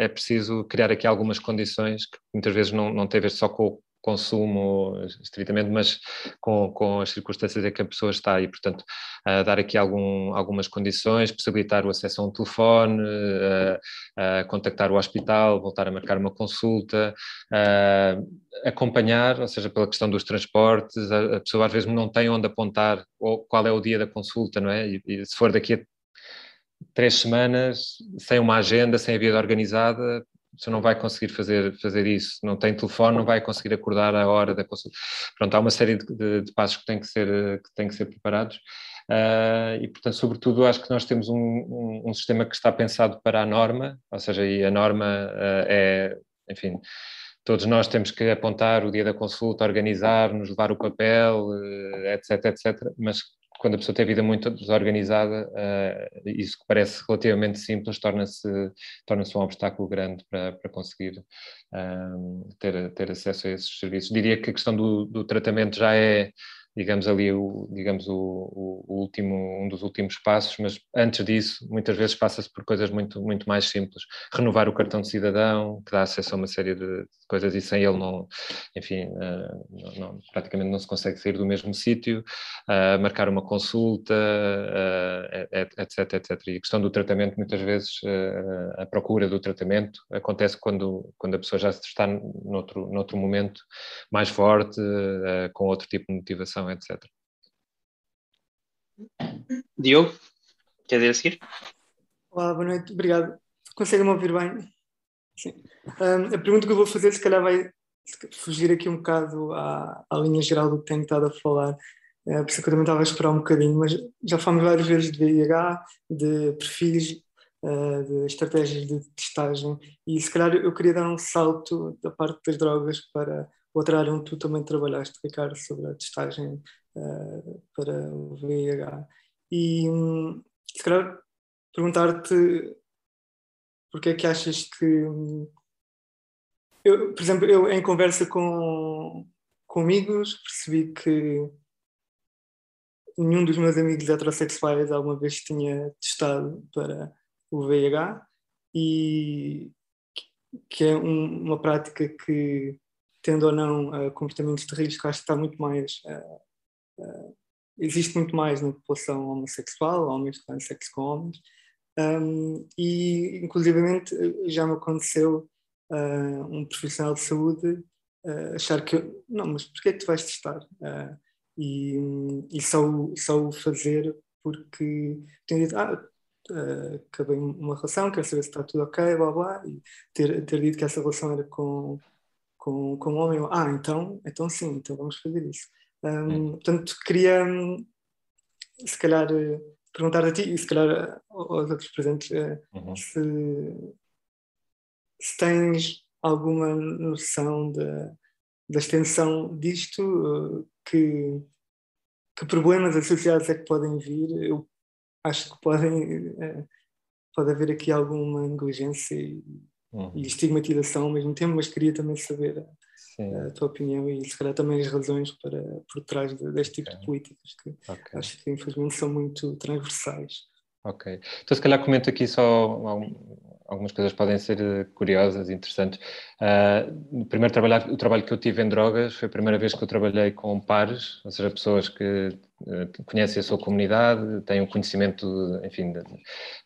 é preciso criar aqui algumas condições que muitas vezes não, não a ver só com consumo estritamente, mas com, com as circunstâncias em que a pessoa está e, portanto, uh, dar aqui algum, algumas condições, possibilitar o acesso a um telefone, uh, uh, contactar o hospital, voltar a marcar uma consulta, acompanhar, ou seja, pela questão dos transportes, a, a, pessoa às vezes não tem onde apontar ou qual é o dia da consulta, não é? E, e se for daqui a três semanas, sem uma agenda, sem a vida organizada, você não vai conseguir fazer, fazer isso, não tem telefone, não vai conseguir acordar a hora da consulta. Pronto, há uma série de, de, de passos que têm que ser, que têm que ser preparados. Uh, e, portanto, sobretudo, acho que nós temos um, um, um, sistema que está pensado para a norma, ou seja, a norma uh, é, enfim, todos nós temos que apontar o dia da consulta, organizar-nos, levar o papel, uh, etc, etc, mas quando a pessoa tem a vida muito desorganizada, uh, isso que parece relativamente simples torna-se torna um obstáculo grande para, para conseguir uh, ter, ter acesso a esses serviços. Diria que a questão do, do tratamento já é digamos ali o, digamos o, o, último um dos últimos passos, mas antes disso muitas vezes passa-se por coisas muito muito mais simples, renovar o cartão de cidadão que dá acesso a uma série de coisas e sem ele não, enfim, uh, não, não, praticamente não se consegue sair do mesmo sítio, uh, marcar uma consulta, uh, etc, etc. E a questão do tratamento muitas vezes a procura do tratamento acontece quando quando a pessoa já está noutro noutro momento mais forte, com outro tipo de motivação etc. Diogo, quer dizer a seguir? Olá, boa noite, obrigado. Consegue-me ouvir bem? Sim. Um, a pergunta que eu vou fazer, se calhar, vai fugir aqui um bocado à, à linha geral do que tenho estado a falar. É, por isso que eu também estava a esperar um bocadinho, mas já falamos várias vezes de VIH, de perfis, uh, de estratégias de testagem, e se calhar eu queria dar um salto da parte das drogas para outra área onde tu também trabalhaste, Ricardo, sobre a testagem uh, para o VIH. E um, se calhar perguntar-te porque é que achas que. Eu, por exemplo, eu em conversa com, com amigos percebi que nenhum dos meus amigos heterossexuais alguma vez tinha testado para o VIH e que é um, uma prática que tendo ou não uh, comportamentos de risco, acho que está muito mais. Uh, uh, existe muito mais na população homossexual, homens que têm sexo com homens, Um, e, inclusivamente, já me aconteceu uh, um profissional de saúde uh, achar que, eu, não, mas porquê é que tu vais testar? Uh, e, e só, só o fazer porque tenho dito, ah, acabei uma relação, quero saber se está tudo ok, blá blá, e ter, ter dito que essa relação era com, com, com um homem, ah, então, então sim, então vamos fazer isso. Um, portanto, queria se calhar perguntar a ti e se calhar aos outros presentes uhum. se, se tens alguma noção da, da extensão disto, que, que problemas associados é que podem vir. Eu acho que podem, pode haver aqui alguma negligência e, uhum. e estigmatização ao mesmo tempo, mas queria também saber Sim. a tua opinião e se calhar também as razões para, por trás de, deste tipo okay. de políticas que okay. acho que infelizmente são muito transversais. Ok. Então se calhar comento aqui só algumas coisas podem ser eh, curiosas e interessantes. Uh, o primeiro trabalho, o trabalho que eu tive em drogas foi a primeira vez que eu trabalhei com pares, ou seja, pessoas que conhecem a sua comunidade, têm um conhecimento, enfim,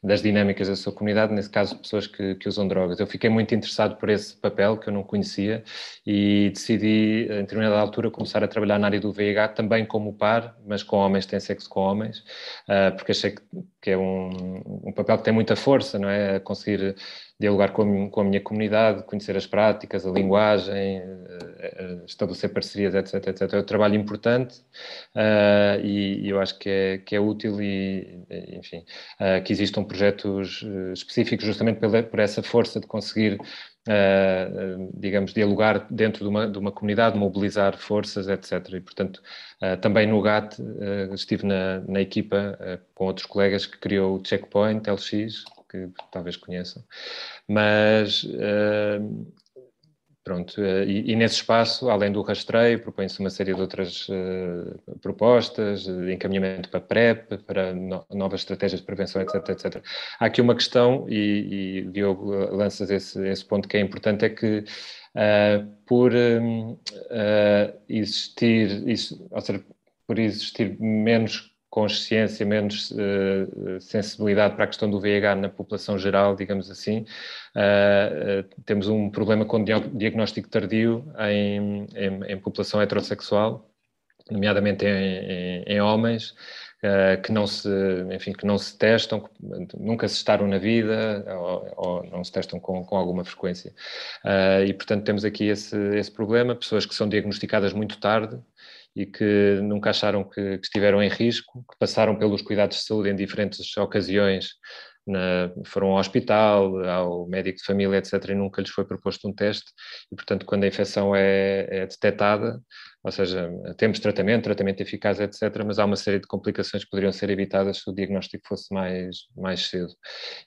das dinâmicas da sua comunidade, nesse caso, pessoas que, que, usam drogas. Eu fiquei muito interessado por esse papel que eu não conhecia e decidi, em determinada altura, começar a trabalhar na área do VIH, também como par, mas com homens que têm sexo com homens, uh, porque achei que, que é um, um, papel que tem muita força, não é? Conseguir dialogar com com a, minha comunidade, conhecer as práticas, a linguagem, eh, eh, estabelecer parcerias, etc, etc. É um trabalho importante uh, e, e, eu acho que é, que é útil e, enfim, uh, que existam projetos específicos justamente pela, por essa força de conseguir Uh, digamos, dialogar dentro de uma, de uma comunidade, mobilizar forças, etc. E, portanto, uh, também no GAT uh, estive na, na equipa com outros colegas que criou o Checkpoint LX, que talvez conheçam. Mas, uh, pronto, uh, e, nesse espaço, além do rastreio, propõe-se uma série de outras uh, propostas, de encaminhamento para PrEP, para no, novas estratégias de prevenção, etc, etc. Há aqui uma questão, e, e Diogo lanças esse, esse ponto que é importante, é que por existir, ou seja, por existir menos consciência, menos uh, sensibilidade para a questão do VIH na população geral, digamos assim. Uh, temos um problema com diagnóstico tardio em, em, em população heterossexual, nomeadamente em, em, em homens, que não se, enfim, que não se testam, nunca se testaram na vida ou, ou não se testam com, com alguma frequência. e, portanto, temos aqui esse, esse problema, pessoas que são diagnosticadas muito tarde, e que nunca acharam que, que, estiveram em risco, que passaram pelos cuidados de saúde em diferentes ocasiões, na, foram ao hospital, ao médico de família, etc., e nunca lhes foi proposto um teste, e portanto, quando a infecção é, é detectada, ou seja, temos tratamento, tratamento eficaz, etc., mas há uma série de complicações que poderiam ser evitadas se o diagnóstico fosse mais, mais cedo.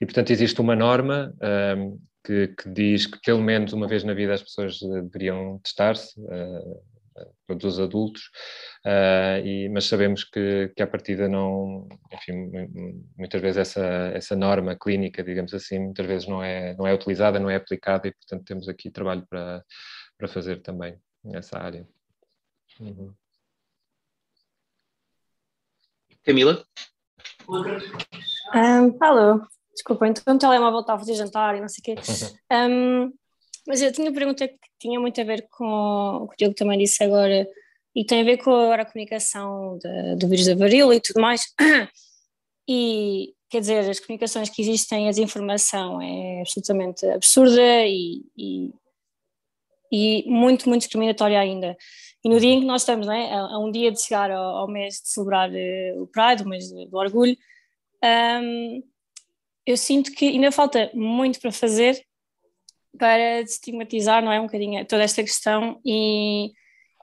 E portanto, existe uma norma um, que, que, diz que pelo menos uma vez na vida as pessoas deveriam testar-se. Uh, todos os adultos, uh, e, mas sabemos que, que à partida não, enfim, muitas vezes essa, essa norma clínica, digamos assim, muitas vezes não é, não é utilizada, não é aplicada e, portanto, temos aqui trabalho para, para fazer também nessa área. Uhum. Camila? Um, alô, desculpa, então o telemóvel estava a fazer jantar e não sei o quê. Um, Mas eu tinha uma pergunta que tinha muito a ver com o que o Diogo também disse agora, e tem a ver com agora a comunicação do vírus da varíola e tudo mais. E, quer dizer, as comunicações que existem, a desinformação é absolutamente absurda e, e, e, muito, muito discriminatória ainda. E no dia em que nós estamos, não é, a, um dia de chegar ao, ao mês de celebrar uh, o Pride, o mês do orgulho, um, eu sinto que ainda falta muito para fazer para desestigmatizar, não é, um bocadinho toda esta questão e,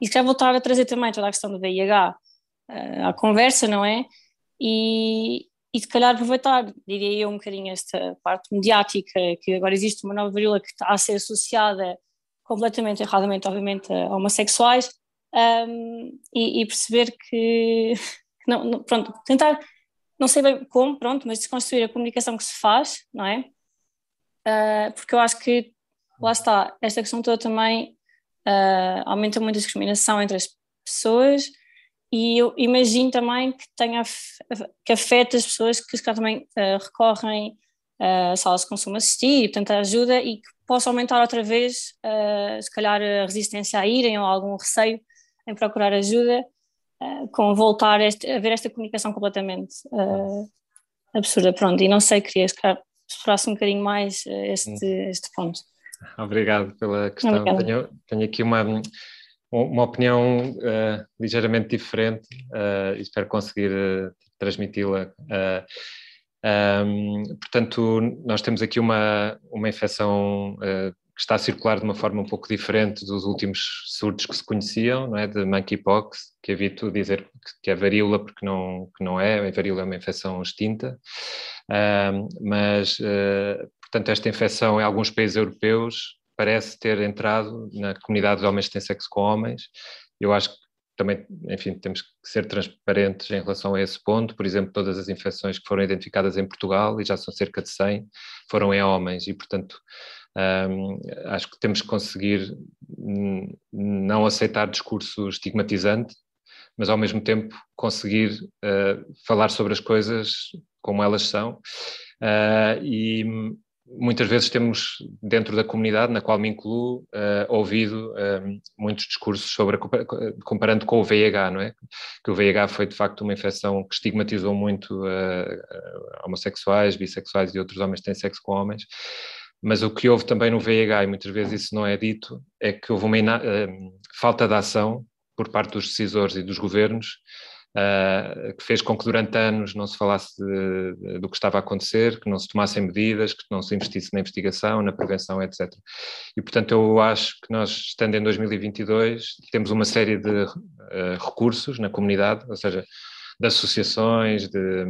e se quer voltar a trazer também toda a questão do VIH uh, eh, à conversa, não é? E, e se calhar aproveitar, diria eu, um bocadinho esta parte mediática, que agora existe uma nova varíola que está a ser associada completamente erradamente, obviamente, a homossexuais, um, e, e, perceber que não, não, pronto, tentar, não sei bem como, pronto, mas desconstruir a comunicação que se faz, não é? Uh, porque eu acho que lá está, esta questão toda também uh, aumenta muito a discriminação entre as pessoas e eu imagino também que tenha que afeta as pessoas que se calhar também uh, recorrem uh, salas de consumo assistir tanta ajuda e que possa aumentar outra vez, uh, se calhar, a resistência a irem ou algum receio em procurar ajuda, uh, com voltar a, este, a ver esta comunicação completamente absurda. Pronto, e não sei, queria explorasse um bocadinho mais este, hum. este ponto. Obrigado pela questão. Tenho, tenho, aqui uma, uma opinião uh, ligeiramente diferente uh, e espero conseguir uh, transmiti-la. Um, portanto, nós temos aqui uma, uma infecção que está a circular de uma forma um pouco diferente dos últimos surtos que se conheciam, não é? de monkeypox, que evito dizer que é varíola porque não, que não é, a varíola é uma infecção extinta, um, mas, uh, portanto, esta infecção em alguns países europeus parece ter entrado na comunidade de homens que têm sexo com homens, eu acho que também, enfim, temos que ser transparentes em relação a esse ponto. Por exemplo, todas as infecções que foram identificadas em Portugal, e já são cerca de 100, foram em homens, e portanto um, acho que temos que conseguir não aceitar discurso estigmatizante, mas ao mesmo tempo conseguir uh, falar sobre as coisas como elas são. Uh, e muitas vezes temos dentro da comunidade na qual me incluo uh, ouvido muitos discursos sobre a, comparando com o VIH, não é? Que o VIH foi de facto uma infecção que estigmatizou muito homossexuais, bissexuais e outros homens que têm sexo com homens. Mas o que houve também no VIH, e muitas vezes isso não é dito, é que houve uma uh, falta de ação por parte dos decisores e dos governos, uh, que fez com que durante anos não se falasse de, de, do que estava a acontecer, que não se tomassem medidas, que não se investisse na investigação, na prevenção, etc. E, portanto, eu acho que nós, estando em 2022, temos uma série de uh, recursos na comunidade, ou seja, de associações, de.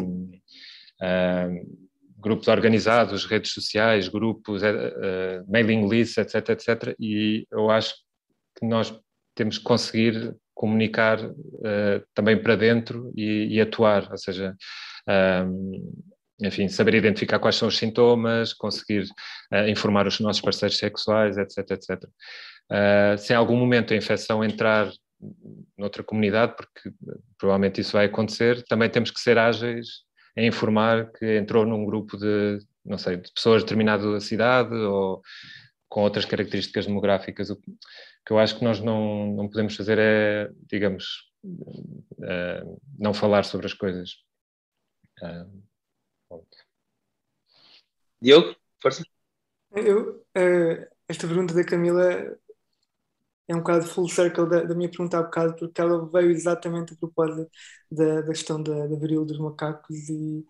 Uh, grupos organizados, redes sociais, grupos, mailing lists, etc, etc. E eu acho que nós temos que conseguir comunicar uh, também para dentro e, e atuar, ou seja, um, enfim, saber identificar quais são os sintomas, conseguir uh, informar os nossos parceiros sexuais, etc, etc. Uh, se em algum momento a infecção entrar noutra comunidade, porque provavelmente isso vai acontecer, também temos que ser ágeis a informar que entrou num grupo de, não sei, de pessoas de determinada cidade ou com outras características demográficas. O que eu acho que nós não, não podemos fazer é, digamos, uh, não falar sobre as coisas. Uh, Diogo, força. Eu, uh, esta pergunta da Camila é um bocado full circle da, da, minha pergunta há bocado, porque ela veio exatamente a propósito da, da questão da, da varíola dos macacos e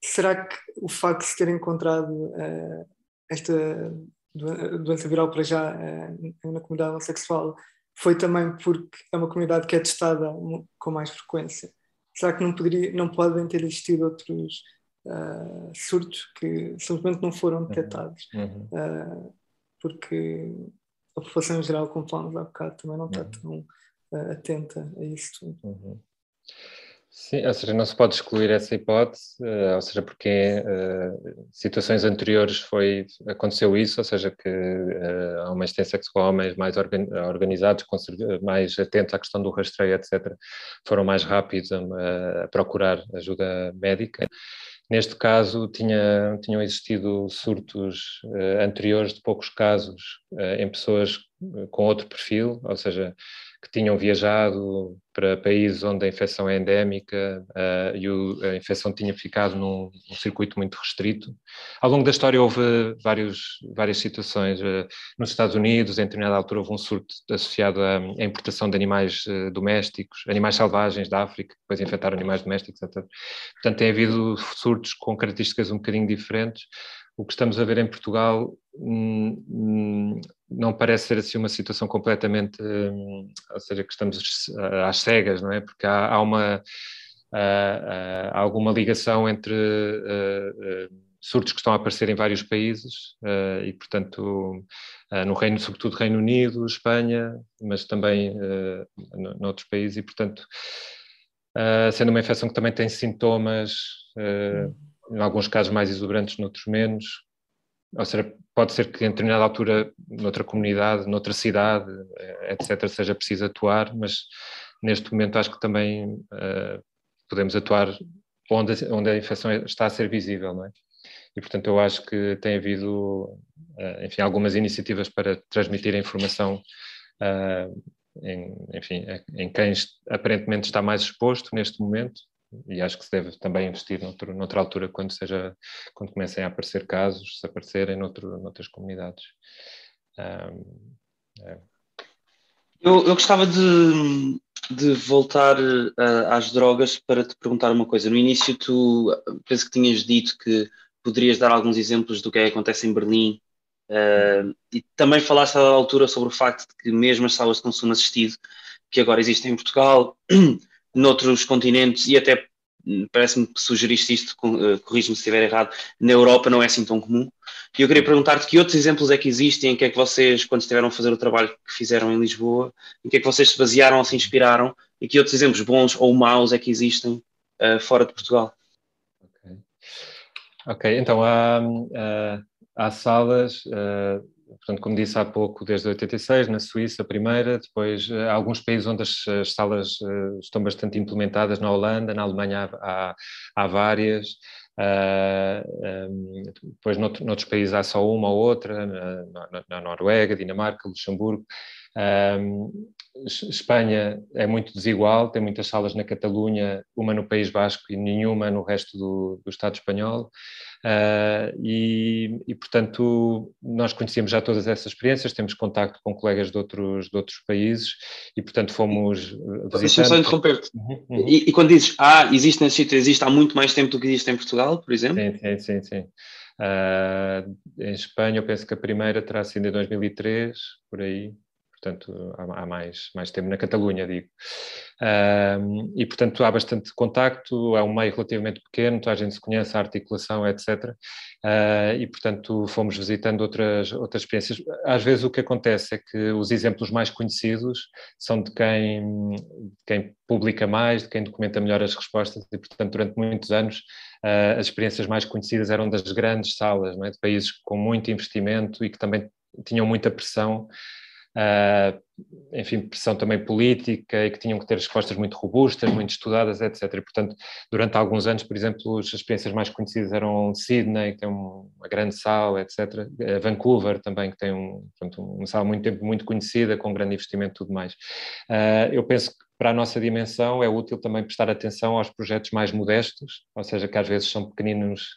será que o facto de se ter encontrado uh, esta doença viral para já na comunidade homossexual foi também porque é uma comunidade que é testada com mais frequência? Será que não, poderia, não podem ter existido outros uh, surtos que simplesmente não foram uhum. detectados? Uhum. Uh, porque a população em geral, como falamos há bocado, também não está uhum. tão uh, atenta a isso tudo. Uhum. Sim, ou seja, não se pode excluir essa hipótese, uh, ou seja, porque uh, situações anteriores foi, aconteceu isso, ou seja, que uh, homens têm sexo com homens mais organ, organizados, mais atentos à questão do rastreio, etc., foram mais rápidos a, a procurar ajuda médica. Neste caso, tinha, tinham existido surtos uh, anteriores de poucos casos uh, em pessoas eh, com outro perfil, ou seja, que tinham viajado para países onde a infecção é endémica uh, e o, a infecção tinha ficado num, circuito muito restrito. Ao longo da história houve vários, várias situações. Uh, nos Estados Unidos, em determinada altura, houve um surto associado à, à importação de animais uh, domésticos, animais selvagens da África, que depois infectaram animais domésticos, etc. Portanto, tem havido surtos com características um bocadinho diferentes o que estamos a ver em Portugal hum, hum, não parece ser assim uma situação completamente, hum, ou seja, que estamos às cegas, não é? Porque há, há uma há, há alguma ligação entre uh, uh, surtos que estão a aparecer em vários países uh, e, portanto, no Reino, sobretudo Reino Unido, Espanha, mas também noutros países e, portanto, sendo uma infecção que também tem sintomas em alguns casos mais exuberantes, noutros menos. Ou seja, pode ser que em determinada altura, noutra comunidade, noutra cidade, eh, etc., seja preciso atuar, mas neste momento acho que também uh, podemos atuar onde, onde a infecção está a ser visível, não é? e portanto eu acho que tem havido, enfim, algumas iniciativas para transmitir a informação em, enfim, em quem aparentemente está mais exposto neste momento, e acho que se deve também investir noutro, noutra altura quando seja quando comecem a aparecer casos, se aparecerem noutro, noutras comunidades. Um, é. eu, eu gostava de, de voltar uh, às drogas para te perguntar uma coisa. No início tu penso que tinhas dito que poderias dar alguns exemplos do que é que acontece em Berlim uh, e também falaste à altura sobre o facto de que mesmo as salas de consumo assistido que agora existem em Portugal noutros continentes e até hum, parece-me que sugeriste isto, uh, corrijo-me se estiver errado, na Europa não é assim tão comum. E eu queria perguntar-te que outros exemplos é que existem, em que é que vocês, quando estiveram a fazer o trabalho que fizeram em Lisboa, em que é que vocês se basearam ou se inspiraram, e que outros exemplos bons ou maus é que existem uh, fora de Portugal? Ok, okay então há, uh, há salas uh, portanto, como disse há pouco, desde 86, na Suíça, a primeira, depois há eh, alguns países onde as, as salas uh, estão bastante implementadas, na Holanda, na Alemanha há, há várias, uh, um, depois noutro, noutros países há só uma ou outra, na, na, na Noruega, Dinamarca, Luxemburgo. Um, Espanha é muito desigual, tem muitas salas na Catalunha, uma no País Basco e nenhuma no resto do, do Estado espanhol. Uh, e, e, portanto, nós conhecemos já todas essas experiências, temos contacto com colegas de outros, de outros países e, portanto, fomos. Deixa-me só interromper-te. Uhum, uhum. E, e, quando dizes, ah, existe nesse sítio, existe há muito mais tempo do que existe em Portugal, por exemplo? Sim, sim, sim. sim. Uh, em Espanha, eu penso que a primeira terá sido em 2003, por aí portanto há, mais, mais tempo na Catalunha, digo. Um, e, portanto, há bastante contacto, é um meio relativamente pequeno, a gente se conhece, a articulação, etc. Uh, ah, e, portanto, fomos visitando outras, outras experiências. Às vezes o que acontece é que os exemplos mais conhecidos são de quem, de quem publica mais, de quem documenta melhor as respostas, e, portanto, durante muitos anos uh, as experiências mais conhecidas eram das grandes salas, é? de países com muito investimento e que também tinham muita pressão enfim, pressão também política e que tinham que ter respostas muito robustas, muito estudadas, etc. E, portanto, durante alguns anos, por exemplo, as experiências mais conhecidas eram Sydney, que tem uma grande sala, etc. Uh, Vancouver também, que tem um, uma sala muito tempo muito conhecida, com grande investimento e tudo mais. Uh, eu penso que para a nossa dimensão é útil também prestar atenção aos projetos mais modestos, ou seja, que às vezes são pequeninos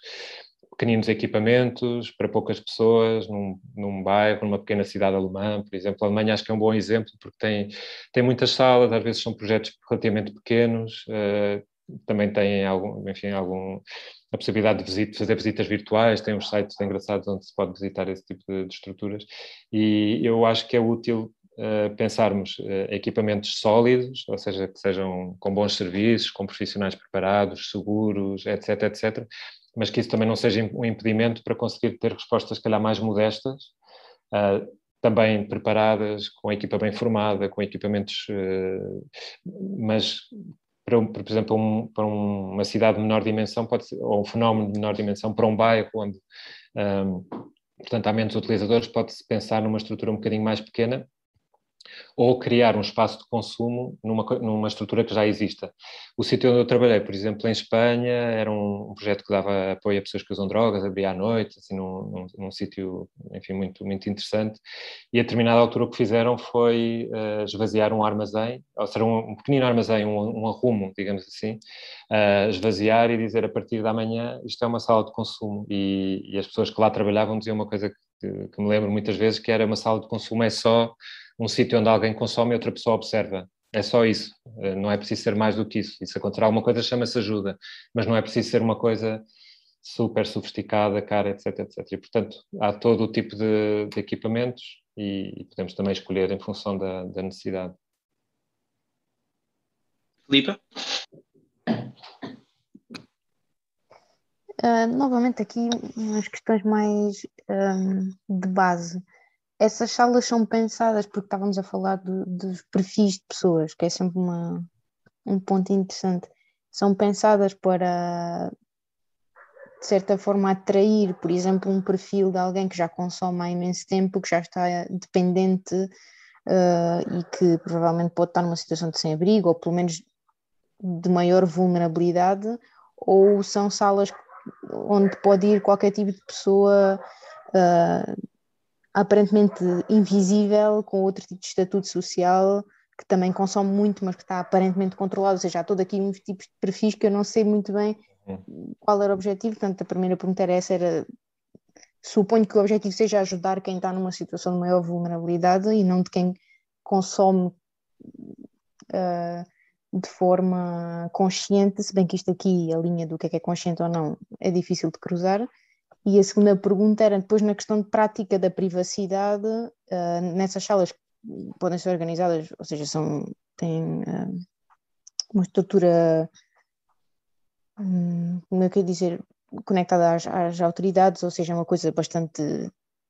pequeninos equipamentos para poucas pessoas, num, num bairro, numa pequena cidade alemã, por exemplo. A Alemanha acho que é um bom exemplo porque tem, tem muitas salas, às vezes são projetos relativamente pequenos, uh, também tem algum, enfim, algum, a possibilidade de, visita, fazer visitas virtuais, tem uns sites engraçados onde se pode visitar esse tipo de, de estruturas e eu acho que é útil Uh, pensarmos uh, equipamentos sólidos, ou seja, que sejam com bons serviços, com profissionais preparados, seguros, etc., etc., mas que isso também não seja um impedimento para conseguir ter respostas, se calhar, mais modestas, uh, também preparadas, com a equipa bem formada, com equipamentos, uh, mas, para, por exemplo, um, para uma cidade de menor dimensão, pode ser, ou um fenómeno de menor dimensão, para um bairro onde, um, ah, portanto, há menos utilizadores, pode-se pensar numa estrutura um bocadinho mais pequena, ou criar um espaço de consumo numa, numa estrutura que já exista. O sítio onde eu trabalhei, por exemplo, em Espanha, era um, um projeto que dava apoio a pessoas que usam drogas, abria à noite, assim, num, num, num sítio, enfim, muito, muito interessante, e a determinada altura o que fizeram foi uh, esvaziar um armazém, ou seja, um, um pequenino armazém, um, um, arrumo, digamos assim, uh, esvaziar e dizer a partir da manhã isto é uma sala de consumo, e, e as pessoas que lá trabalhavam diziam uma coisa que, que me lembro muitas vezes, que era uma sala de consumo é só um sítio onde alguém consome e outra pessoa observa. É só isso, eh, não é preciso ser mais do que isso. E se acontecer alguma coisa, chama-se ajuda, mas não é preciso ser uma coisa super sofisticada, cara, etc, etc. E, portanto, há todo o tipo de, de equipamentos e, e, podemos também escolher em função da, da necessidade. Filipa? Uh, novamente aqui umas questões mais um, de base essas salas são pensadas, porque estávamos a falar do, dos perfis de pessoas, que é sempre uma, um ponto interessante, são pensadas para, de certa forma, atrair, por exemplo, um perfil de alguém que já consome há imenso tempo, que já está dependente uh, e que provavelmente pode estar numa situação de sem-abrigo, ou pelo menos de maior vulnerabilidade, ou são salas onde pode ir qualquer tipo de pessoa uh, aparentemente invisível, com outro tipo de estatuto social, que também consome muito, mas que está aparentemente controlado, ou seja, há todo aqui uns tipos de perfis que eu não sei muito bem uhum. qual era o objetivo, portanto a primeira pergunta era essa, era suponho que o objetivo seja ajudar quem está numa situação de maior vulnerabilidade e não de quem consome uh, de forma consciente, se bem que isto aqui, a linha do que é que é consciente ou não, é difícil de cruzar. E a segunda pergunta era depois na questão de prática da privacidade, uh, nessas salas podem ser organizadas, ou seja, são, têm uh, uma estrutura, um, como é que eu dizer, conectada às, às, autoridades, ou seja, é uma coisa bastante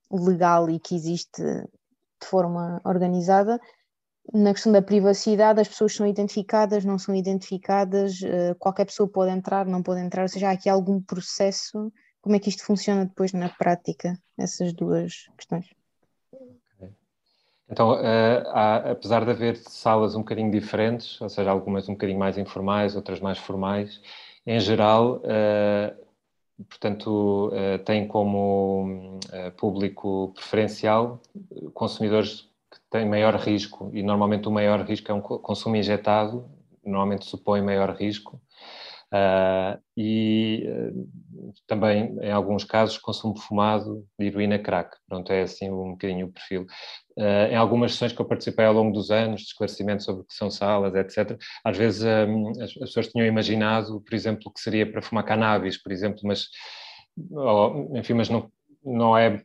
legal e que existe de forma organizada. Na questão da privacidade, as pessoas são identificadas, não são identificadas, uh, qualquer pessoa pode entrar, não pode entrar, ou seja, há aqui algum processo como é que isto funciona depois na prática, essas duas questões? Então, uh, há, apesar de haver salas um bocadinho diferentes, ou seja, algumas um bocadinho mais informais, outras mais formais, em geral, uh, portanto, uh, tem como público preferencial consumidores que têm maior risco, e normalmente o maior risco é um consumo injetado, normalmente supõe maior risco, Uh, e uh, também, em alguns casos, consumo fumado de heroína crack. Pronto, é assim um bocadinho o perfil. Uh, em algumas sessões que eu participei ao longo dos anos, de esclarecimento sobre o que são salas, etc., às vezes um, as, as, pessoas tinham imaginado, por exemplo, que seria para fumar cannabis, por exemplo, mas, enfim, mas não, não é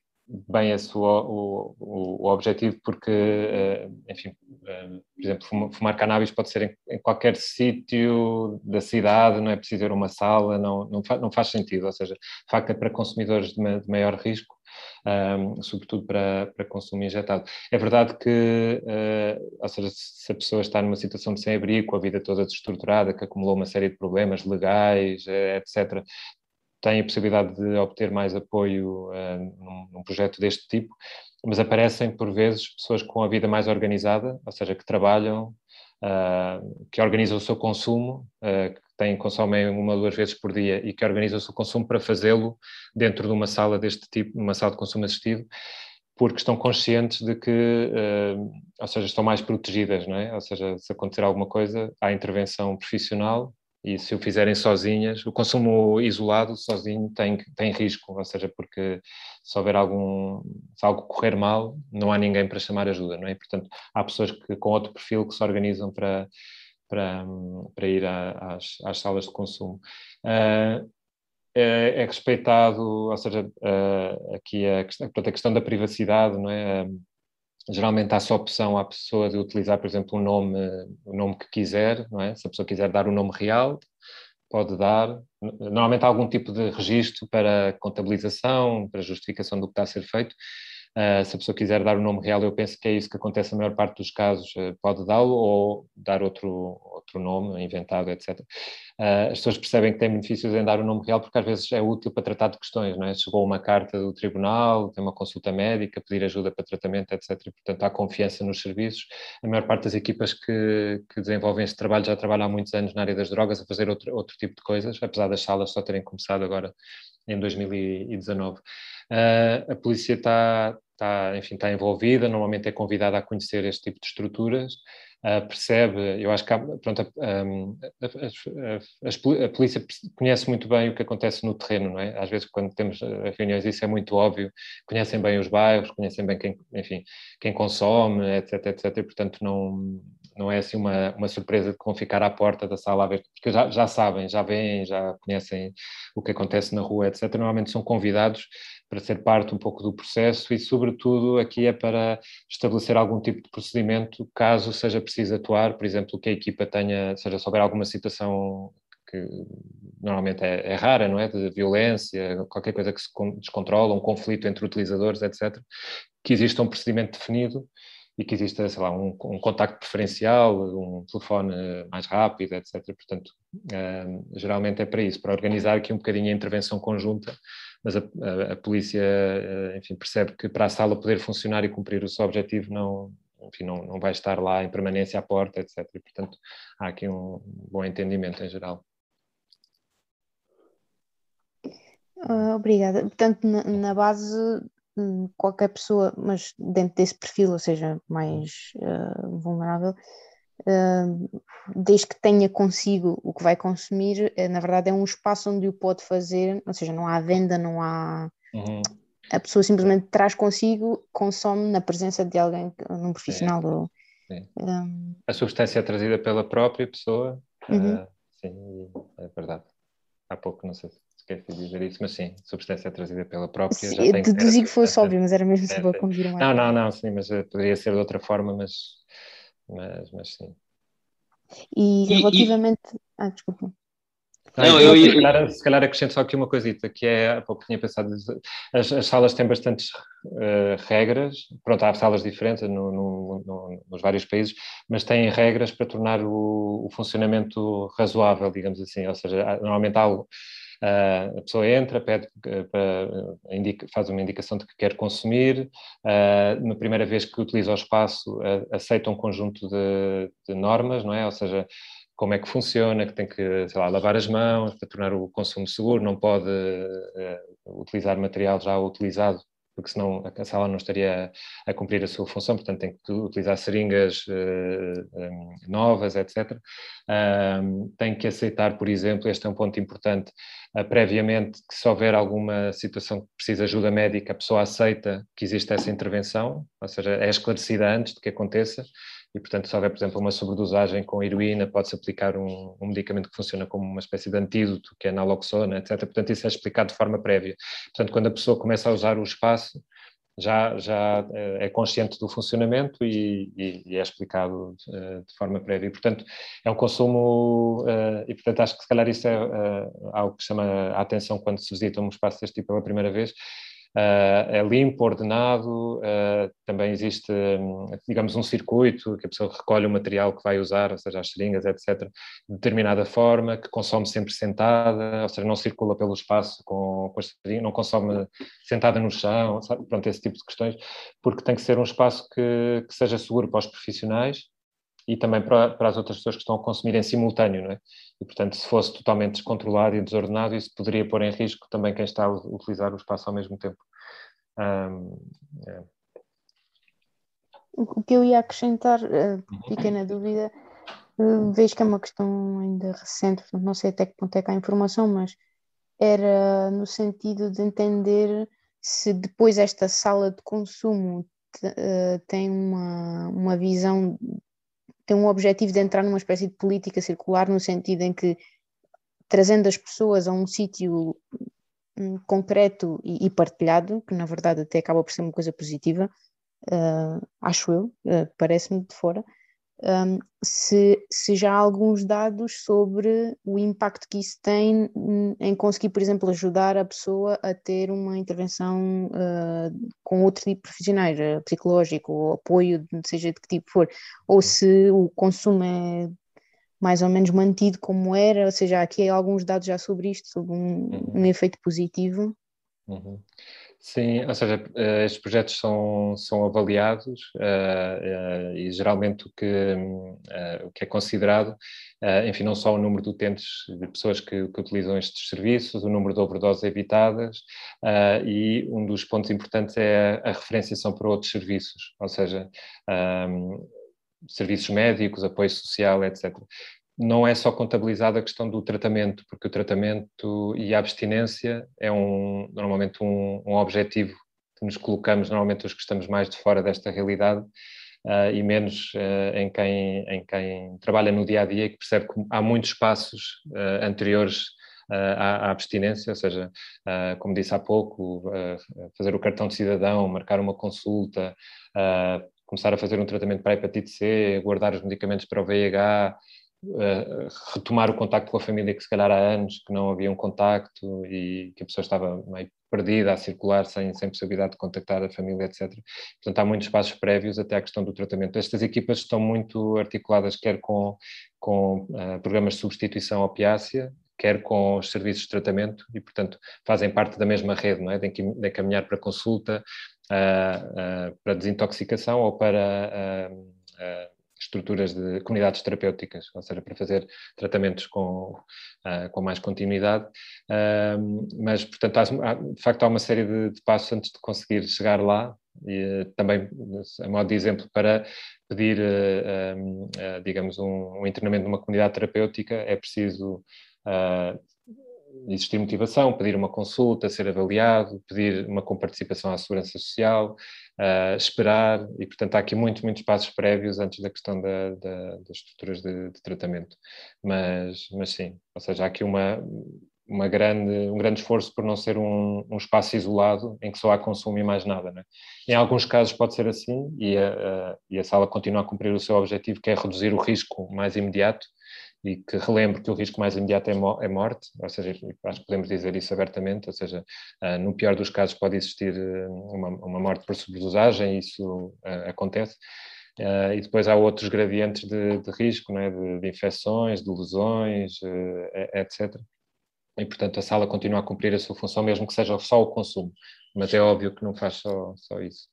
bem esse o, o, o objetivo, porque, eh, enfim, eh, por exemplo, fumar cannabis pode ser em, em qualquer sítio da cidade, não é preciso a uma sala, não, não, faz, não faz sentido, ou seja, de facto é para consumidores de, de maior risco, um, ehm, sobretudo para, para consumo injetado. É verdade que, uh, ou seja, se a pessoa está numa situação de sem-abrigo, com a vida toda desestruturada, que acumulou uma série de problemas legais, etc., têm a possibilidade de obter mais apoio uh, num, num, projeto deste tipo, mas aparecem por vezes pessoas com a vida mais organizada, ou seja, que trabalham, uh, que organizam o seu consumo, uh, que têm, consomem uma ou duas vezes por dia e que organizam o seu consumo para fazê-lo dentro de uma sala deste tipo, uma sala de consumo assistido, porque estão conscientes de que, ou seja, estão mais protegidas, não é? Ou seja, se acontecer alguma coisa, há intervenção profissional e se o fizerem sozinhas, o consumo isolado sozinho tem, tem risco, ou seja, porque se houver algum, se algo correr mal, não há ninguém para chamar ajuda, não é? Portanto, há pessoas que, com outro perfil que se organizam para, para, para ir a, às, às salas de consumo. Uh, é, é, respeitado, ou seja, uh, aqui a, a questão da privacidade, não é? Uh, geralmente há essa opção à pessoa de utilizar, por exemplo, o nome, o nome que quiser, não é? Se a pessoa quiser dar o nome real, pode dar. Normalmente há algum tipo de registro para contabilização, para justificação do que está a ser feito, Uh, se a pessoa quiser dar o nome real, eu penso que é isso que acontece na maior parte dos casos, uh, pode dá-lo ou dar outro, outro nome, inventado, etc. Ah, as pessoas percebem que têm benefícios em dar o nome real porque às vezes é útil para tratar de questões, não é? Chegou uma carta do tribunal, tem uma consulta médica, pedir ajuda para tratamento, etc. E, portanto, há confiança nos serviços. A maior parte das equipas que, que desenvolvem este trabalho já trabalham há muitos anos na área das drogas a fazer outro, outro tipo de coisas, apesar das salas só terem começado agora em 2019. Uh, a polícia está, está, enfim, está envolvida, normalmente é convidada a conhecer este tipo de estruturas, uh, percebe, eu acho que há, pronto, a, a, a, a, polícia conhece muito bem o que acontece no terreno, não é? Às vezes quando temos eh, reuniões isso é muito óbvio, conhecem bem os bairros, conhecem bem quem, enfim, quem consome, etc, etc, e portanto não, não é assim uma, uma surpresa de vão ficar à porta da sala a ver, porque já, já sabem, já veem, já conhecem o que acontece na rua, etc. Normalmente são convidados para ser parte um pouco do processo e, sobretudo, aqui é para estabelecer algum tipo de procedimento caso seja preciso atuar, por exemplo, que a equipa tenha, seja, se houver alguma situação que normalmente é, é, rara, não é? De violência, qualquer coisa que se descontrola, um conflito entre utilizadores, etc., que exista um procedimento definido e que exista, sei lá, um, um contacto preferencial, um telefone mais rápido, etc. Portanto, uh, geralmente é para isso, para organizar aqui um bocadinho a intervenção conjunta, mas a, a, a polícia, uh, enfim, percebe que para a sala poder funcionar e cumprir o seu objetivo não, enfim, não, não vai estar lá em permanência à porta, etc. E, portanto, há aqui um bom entendimento em geral. Uh, obrigada. Portanto, na, na, base, hum, qualquer pessoa, mas dentro desse perfil, ou seja, mais uh, vulnerável, uh, desde que tenha consigo o que vai consumir, eh, na verdade é um espaço onde o pode fazer, ou seja, não há venda, não há. Uhum. A pessoa simplesmente traz consigo, consome na presença de alguém, num profissional. Ou, um... A substância é trazida pela própria pessoa. Uhum. sim, é verdade. Há pouco, não sei se esqueci de dizer isso, mas sim, substância é trazida pela própria. Sim, já deduzi que, que fosse óbvio, mas era mesmo só para confirmar. Não, não, não, sim, mas eh, poderia ser de outra forma, mas, mas, mas sim. E relativamente. E, e... Ah, desculpa. Não, eu, se, calhar, se calhar acrescento só aqui uma coisita, que é, há pouco tinha pensado, as, as salas têm bastantes uh, regras, pronto, há salas diferentes no, no, no, nos vários países, mas têm regras para tornar o, o funcionamento razoável, digamos assim, ou seja, normalmente há algo Uh, a pessoa entra, pede, uh, indica, faz uma indicação de que quer consumir, uh, na primeira vez que utiliza o espaço, aceita um conjunto de, de, normas, não é? Ou seja, como é que funciona, que tem que, sei lá, lavar as mãos para tornar o consumo seguro, não pode utilizar material já utilizado porque senão a sala não estaria a, cumprir a sua função, portanto tem que utilizar seringas uh, um, novas, etc. Um, tem que aceitar, por exemplo, este é um ponto importante, uh, previamente que se houver alguma situação que precisa ajuda médica, a pessoa aceita que existe essa intervenção, ou seja, é esclarecida antes de que aconteça, e, portanto, se houver, por exemplo, uma sobredosagem com heroína, pode-se aplicar um, um, medicamento que funciona como uma espécie de antídoto, que é naloxona, etc. Portanto, isso é explicado de forma prévia. Portanto, quando a pessoa começa a usar o espaço, já, já eh, é consciente do funcionamento e, e, e é explicado uh, de forma prévia. E, portanto, é um consumo, uh, e, portanto, acho que se calhar isso é algo que chama a atenção quando se visita um espaço deste tipo pela primeira vez, é limpo, ordenado, uh, também existe, um, digamos, um circuito que a pessoa recolhe o material que vai usar, ou seja, as seringas, etc., de determinada forma, que consome sempre sentada, ou seja, não circula pelo espaço com, com as seringas, não consome sentada no chão, sabe? pronto, esse tipo de questões, porque tem que ser um espaço que, que seja seguro para os profissionais e também para, para, as outras pessoas que estão a consumir em simultâneo, não é? E, portanto, se fosse totalmente descontrolado e desordenado, isso poderia pôr em risco também quem está a utilizar o espaço ao mesmo tempo. Um, é. O que eu ia acrescentar, uh, fiquei na dúvida, uh, vejo que é uma questão ainda recente, não sei até que ponto é que há informação, mas era no sentido de entender se depois esta sala de consumo uh, tem uma, uma visão tem um objetivo de entrar numa espécie de política circular, no sentido em que, trazendo as pessoas a um sítio hum, concreto e, e, partilhado, que na verdade até acaba por ser uma coisa positiva, uh, acho eu, uh, parece-me de fora, um, se, se já há alguns dados sobre o impacto que isso tem em conseguir, por exemplo, ajudar a pessoa a ter uma intervenção uh, com outro tipo de profissionais, uh, psicológico ou apoio, seja de que tipo for, ou se o consumo é mais ou menos mantido como era, ou seja, aqui há alguns dados já sobre isto, sobre um, uhum. um efeito positivo. Uhum. Sim, ou seja, uh, estes projetos são, são avaliados uh, uh, e geralmente o que, o que é considerado, enfim, não só o número de utentes, de pessoas que, que utilizam estes serviços, o número de overdoses evitadas e um dos pontos importantes é a, a referenciação para outros serviços, ou seja, um, serviços médicos, apoio social, etc não é só contabilizada a questão do tratamento, porque o tratamento e a abstinência é um, normalmente um, um objetivo que nos colocamos, normalmente os que estamos mais de fora desta realidade, uh, e menos uh, em, quem, em quem trabalha no dia a dia, que percebe que há muitos passos uh, anteriores à, à, abstinência, ou seja, como disse há pouco, fazer o cartão de cidadão, marcar uma consulta, começar a fazer um tratamento para a hepatite C, guardar os medicamentos para o VIH, retomar o contacto com a família que se calhar há anos que não havia um contacto e que a pessoa estava meio perdida a circular sem, sem possibilidade de contactar a família, etc. Portanto, há muitos passos prévios até à questão do tratamento. Estas equipas estão muito articuladas quer com, com uh, programas de substituição opiácea, quer com os serviços de tratamento e, portanto, fazem parte da mesma rede, não é? De, de caminhar para consulta, uh, para desintoxicação ou para estruturas de comunidades terapêuticas, ou seja, para fazer tratamentos com, uh, com mais continuidade. Uh, mas, portanto, há, de facto, há uma série de, de, passos antes de conseguir chegar lá. E também, a modo de exemplo, para pedir, digamos, um, um, internamento numa comunidade terapêutica, é preciso existir motivação, pedir uma consulta, ser avaliado, pedir uma comparticipação à segurança social, uh, esperar, e portanto há aqui muitos, muitos passos prévios antes da questão da, da, das estruturas de, de, tratamento. Mas, mas sim, ou seja, há aqui uma, uma grande, um grande esforço por não ser um, um espaço isolado em que só há consumo e mais nada. Né? Em alguns casos pode ser assim e a, a, e a sala continua a cumprir o seu objetivo, que é reduzir o risco mais imediato, e que relembro que o risco mais imediato é, é morte, ou seja, acho que podemos dizer isso abertamente, ou seja, uh, no pior dos casos pode existir ah, uma, uma morte por sobredosagem, isso uh, acontece, e depois há outros gradientes de, de risco, né, de, de, infecções, de lesões, etc. E, portanto, a sala continua a cumprir a sua função, mesmo que seja só o consumo, mas é óbvio que não faz só, só isso.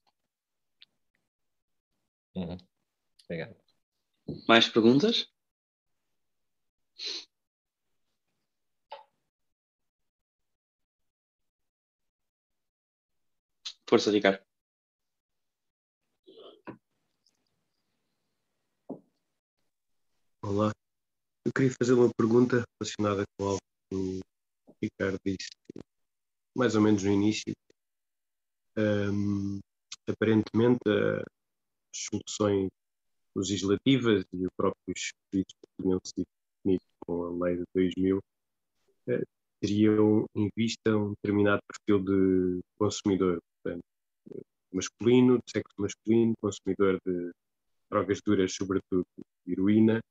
Uhum. Obrigado. Mais perguntas? Força, Ricardo. Olá, eu queria fazer uma pergunta relacionada com algo que o Ricardo disse mais ou menos no início. Um, aparentemente, as soluções legislativas e o próprio espírito que tinham sido com a lei de 2000, eh, teriam em vista um determinado perfil de consumidor, portanto, masculino, de sexo masculino, consumidor de drogas duras, sobretudo heroína,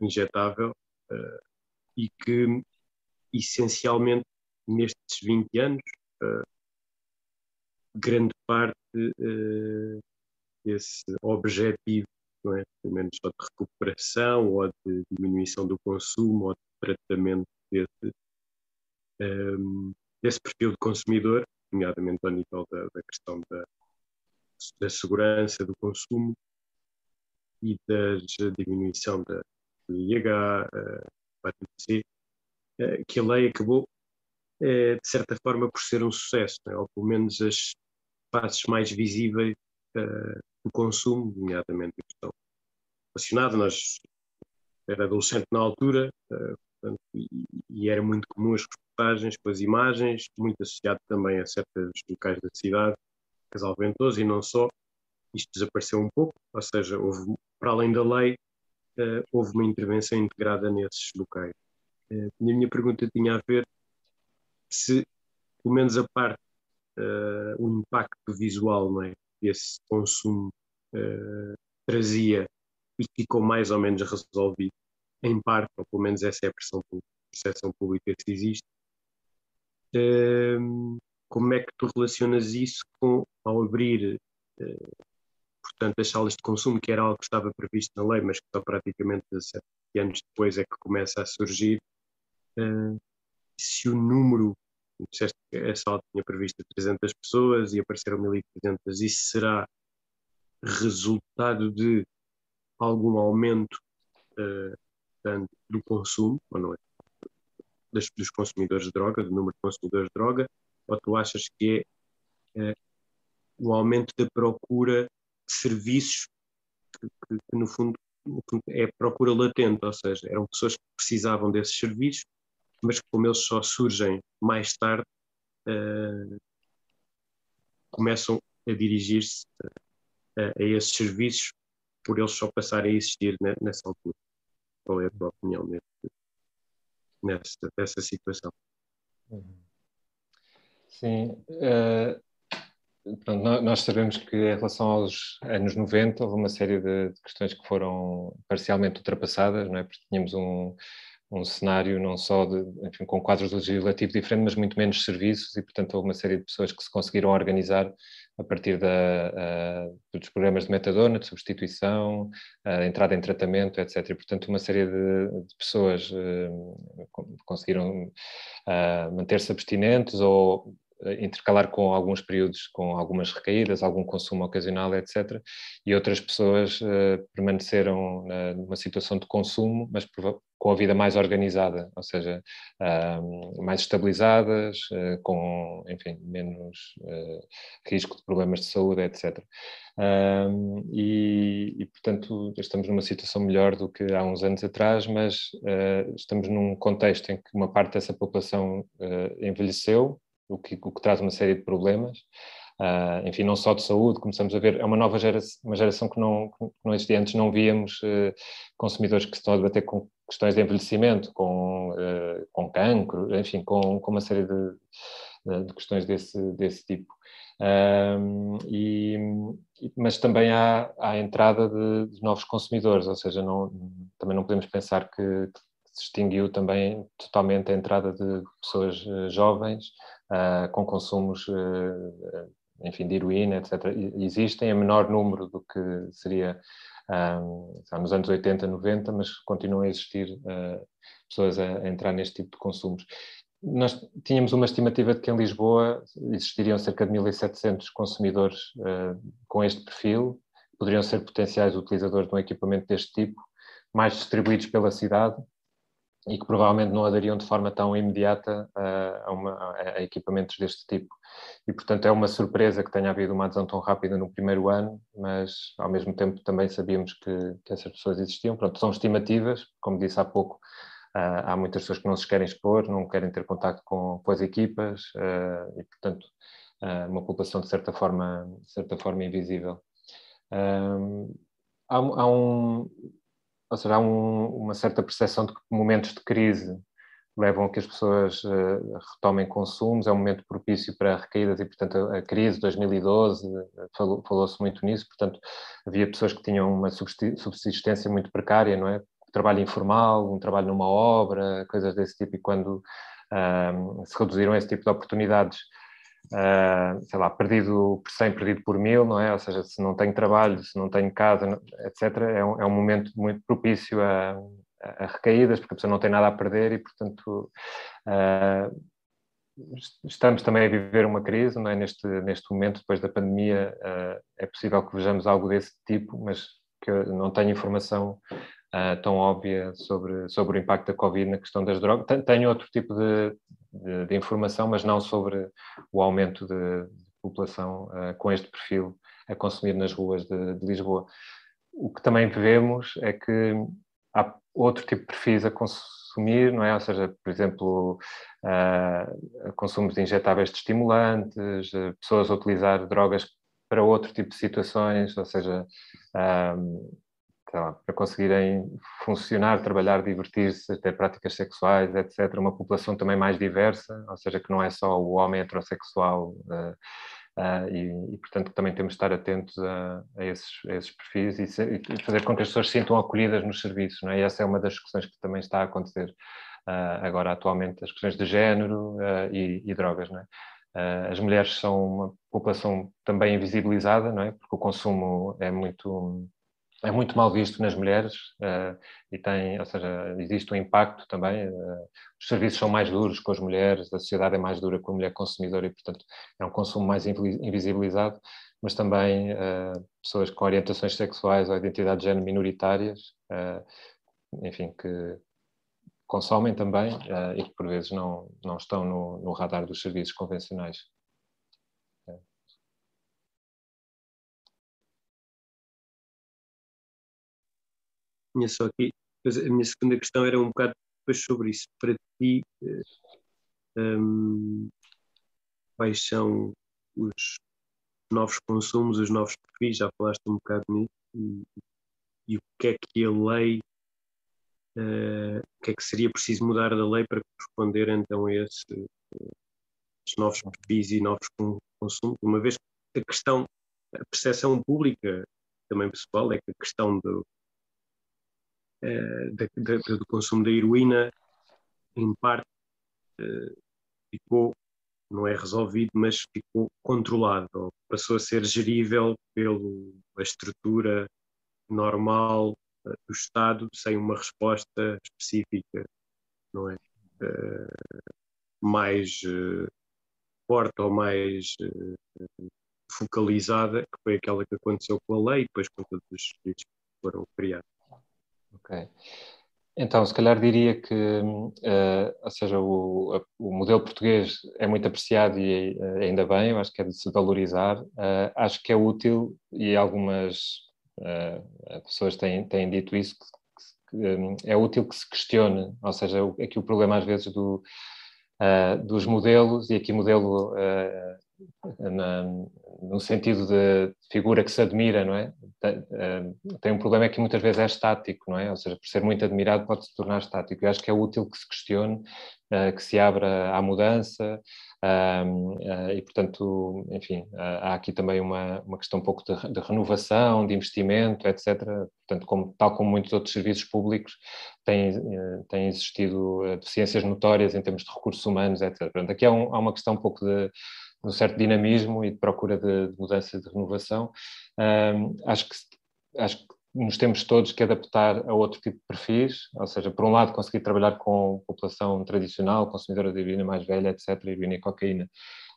injetável, uh, e que essencialmente nestes 20 anos, uh, grande parte desse objetivo não é? pelo menos ou de recuperação, ou de diminuição do consumo, ou de tratamento desse, um, desse perfil de consumidor, nomeadamente ao nível da, da questão da, da, segurança do consumo e da diminuição da IH, hepatite C, uh, que a lei acabou, uh, de certa forma, por ser um sucesso, é? ou pelo menos as faces mais visíveis uh, consumo, nomeadamente questão relacionada. Nós era adolescente na altura uh, portanto, e, e, era muito comum as reportagens com as imagens, muito associado também a certos locais da cidade, Casal Ventoso e não só. Isto desapareceu um pouco, ou seja, houve, para além da lei, uh, houve uma intervenção integrada nesses locais. Uh, a minha pergunta tinha a ver se, pelo menos a parte, o impacto visual não é, desse consumo trazia e ficou mais ou menos resolvido, em parte, ou pelo menos essa é a percepção pública que existe. Um, como é que tu relacionas isso com, ao abrir, uh, portanto, as salas de consumo, que era algo que estava previsto na lei, mas que só praticamente 17 anos depois é que começa a surgir, uh, se o número, disseste que a sala tinha previsto 300 pessoas e apareceram 1.300, isso será resultado de algum aumento uh, do consumo, ou não é? Das, dos consumidores de droga, do número de consumidores de droga, ou tu achas que é uh, um aumento da procura de serviços que, que, que no, fundo, é procura latente, ou seja, eram pessoas que precisavam desses serviços, mas como eles só surgem mais tarde, uh, começam a dirigir-se a, a esses serviços por eles só passarem a existir nessa altura. Qual é a tua opinião nesse, nessa, nessa situação? Sim. Uh, pronto, nós sabemos que em relação aos anos 90 houve uma série de, de questões que foram parcialmente ultrapassadas, não é? porque tínhamos um, um cenário não só de, enfim, com quadros legislativos diferentes, mas muito menos serviços e, portanto, houve uma série de pessoas que se conseguiram organizar a partir da, uh, dos programas de metadona, de substituição, uh, entrada em tratamento, etc. E, portanto, uma série de, de pessoas uh, conseguiram manter-se abstinentes ou intercalar com alguns períodos com algumas recaídas, algum consumo ocasional, etc. E outras pessoas uh, permaneceram numa situação de consumo, mas com a vida mais organizada, ou seja, uh, mais estabilizadas, uh, com, enfim, menos risco de problemas de saúde, etc. E, e, portanto, estamos numa situação melhor do que há uns anos atrás, mas estamos num contexto em que uma parte dessa população envelheceu, o que, o que traz uma série de problemas. Uh, enfim, não só de saúde, começamos a ver, é uma nova geração, uma geração que não, que não existia antes, não víamos uh, consumidores que estão a debater com questões de envelhecimento, com, uh, com cancro, enfim, com, com uma série de, de questões desse, desse tipo. e, mas também há, há a entrada de, de, novos consumidores, ou seja, não, também não podemos pensar que se extinguiu também totalmente a entrada de pessoas jovens uh, com consumos, uh, enfim, de heroína, etc. Existem em menor número do que seria um, nos anos 80, 90, mas continuam a existir uh, pessoas a, a, entrar neste tipo de consumos. Nós tínhamos uma estimativa de que em Lisboa existiriam cerca de 1.700 consumidores com este perfil, poderiam ser potenciais utilizadores de um equipamento deste tipo, mais distribuídos pela cidade, e que provavelmente não aderiam de forma tão imediata a, uma, a, equipamentos deste tipo. E, portanto, é uma surpresa que tenha havido uma adesão tão rápida no primeiro ano, mas, ao mesmo tempo, também sabíamos que, que essas pessoas existiam. Pronto, são estimativas, como disse há pouco, uh, há muitas pessoas que não se querem expor, não querem ter contato com, com as equipas, uh, e, portanto, uh, uma população, de certa forma, de certa forma invisível. há, há um ou seja, há um, uma certa percepção de que momentos de crise levam a que as pessoas uh, retomem consumos, é um momento propício para recaídas e, portanto, a, a crise de 2012 eh, falou-se falou muito nisso, portanto, havia pessoas que tinham uma subsistência muito precária, não é? Trabalho informal, um trabalho numa obra, coisas desse tipo, e quando uh, se reduziram esse tipo de oportunidades, uh, sei lá, perdido por 100, perdido por mil, não é? Ou seja, se não tenho trabalho, se não tenho casa, etc., é um, é um momento muito propício a, a, recaídas, porque a pessoa não tem nada a perder e, portanto, uh, estamos também a viver uma crise, não é? Neste, neste momento, depois da pandemia, uh, é possível que vejamos algo desse tipo, mas que eu não tenho informação uh, tão óbvia sobre, sobre o impacto da Covid na questão das drogas. Tenho outro tipo de, de, de informação, mas não sobre o aumento de, de população uh, com este perfil a consumir nas ruas de, de, Lisboa. O que também vemos é que há outro tipo de perfis a consumir, não é? Ou seja, por exemplo, uh, consumos de injetáveis de estimulantes, pessoas a utilizar drogas para outro tipo de situações, ou seja, lá, para conseguirem funcionar, trabalhar, divertir-se, ter práticas sexuais, etc. Uma população também mais diversa, ou seja, que não é só o homem heterossexual. Uh, uh, e, e, portanto, também temos de estar atentos a, a, esses, a esses, perfis e, ser, e, fazer com que as pessoas se sintam acolhidas nos serviços. Não é? E essa é uma das discussões que também está a acontecer uh, agora, atualmente, as questões de género e, e, drogas. Não é? as mulheres são uma população também invisibilizada, não é? porque o consumo é muito é muito mal visto nas mulheres uh, e tem, ou seja, existe um impacto também. Uh, os serviços são mais duros com as mulheres, a sociedade é mais dura com a mulher consumidora e, portanto, é um consumo mais invisibilizado, mas também uh, pessoas com orientações sexuais ou identidade de género minoritárias, enfim, que consomem também e que por vezes não, não estão no, no radar dos serviços convencionais. Tinha só aqui. a minha segunda questão era um bocado depois sobre isso. Para ti, um, quais são os novos consumos, os novos perfis? Já falaste um bocado nisso. E, e o que é que a lei, uh, o que é que seria preciso mudar da lei para corresponder então a esses, esses novos perfis e novos consumos? Uma vez que a questão, a percepção pública, também pessoal, é que a questão do, uh, do consumo da heroína, em parte, uh, ficou, não é resolvido, mas ficou controlado, ou passou a ser gerível pela estrutura normal uh, do Estado, sem uma resposta específica, não é? mais forte ou mais focalizada, que foi aquela que aconteceu com a lei depois com todos os serviços que foram criados. Ok. Então, se calhar diria que, uh, ou seja, o, o, modelo português é muito apreciado e uh, ainda bem, eu acho que é de se valorizar. Uh, acho que é útil, e algumas pessoas têm, têm dito isso, que, que um, é útil que se questione, ou seja, aqui o problema às vezes do, dos modelos, e aqui modelo na, no sentido de figura que se admira, não é? Eh, tem um problema é que muitas vezes é estático, não é? Ou seja, por ser muito admirado pode se tornar estático. Eu acho que é útil que se questione, eh, que se abra à mudança eh, e, portanto, enfim, há aqui também uma, uma questão um pouco de, de renovação, de investimento, etc. Portanto, como, tal como muitos outros serviços públicos, têm, têm existido deficiências notórias em termos de recursos humanos, etc. Portanto, aqui há, um, há uma questão um pouco de um certo dinamismo e de procura de, de mudança de renovação. Um, acho, que, acho que nos temos todos que adaptar a outro tipo de perfis, ou seja, por um lado conseguir trabalhar com população tradicional, consumidora de heroína mais velha, etc., heroína e cocaína,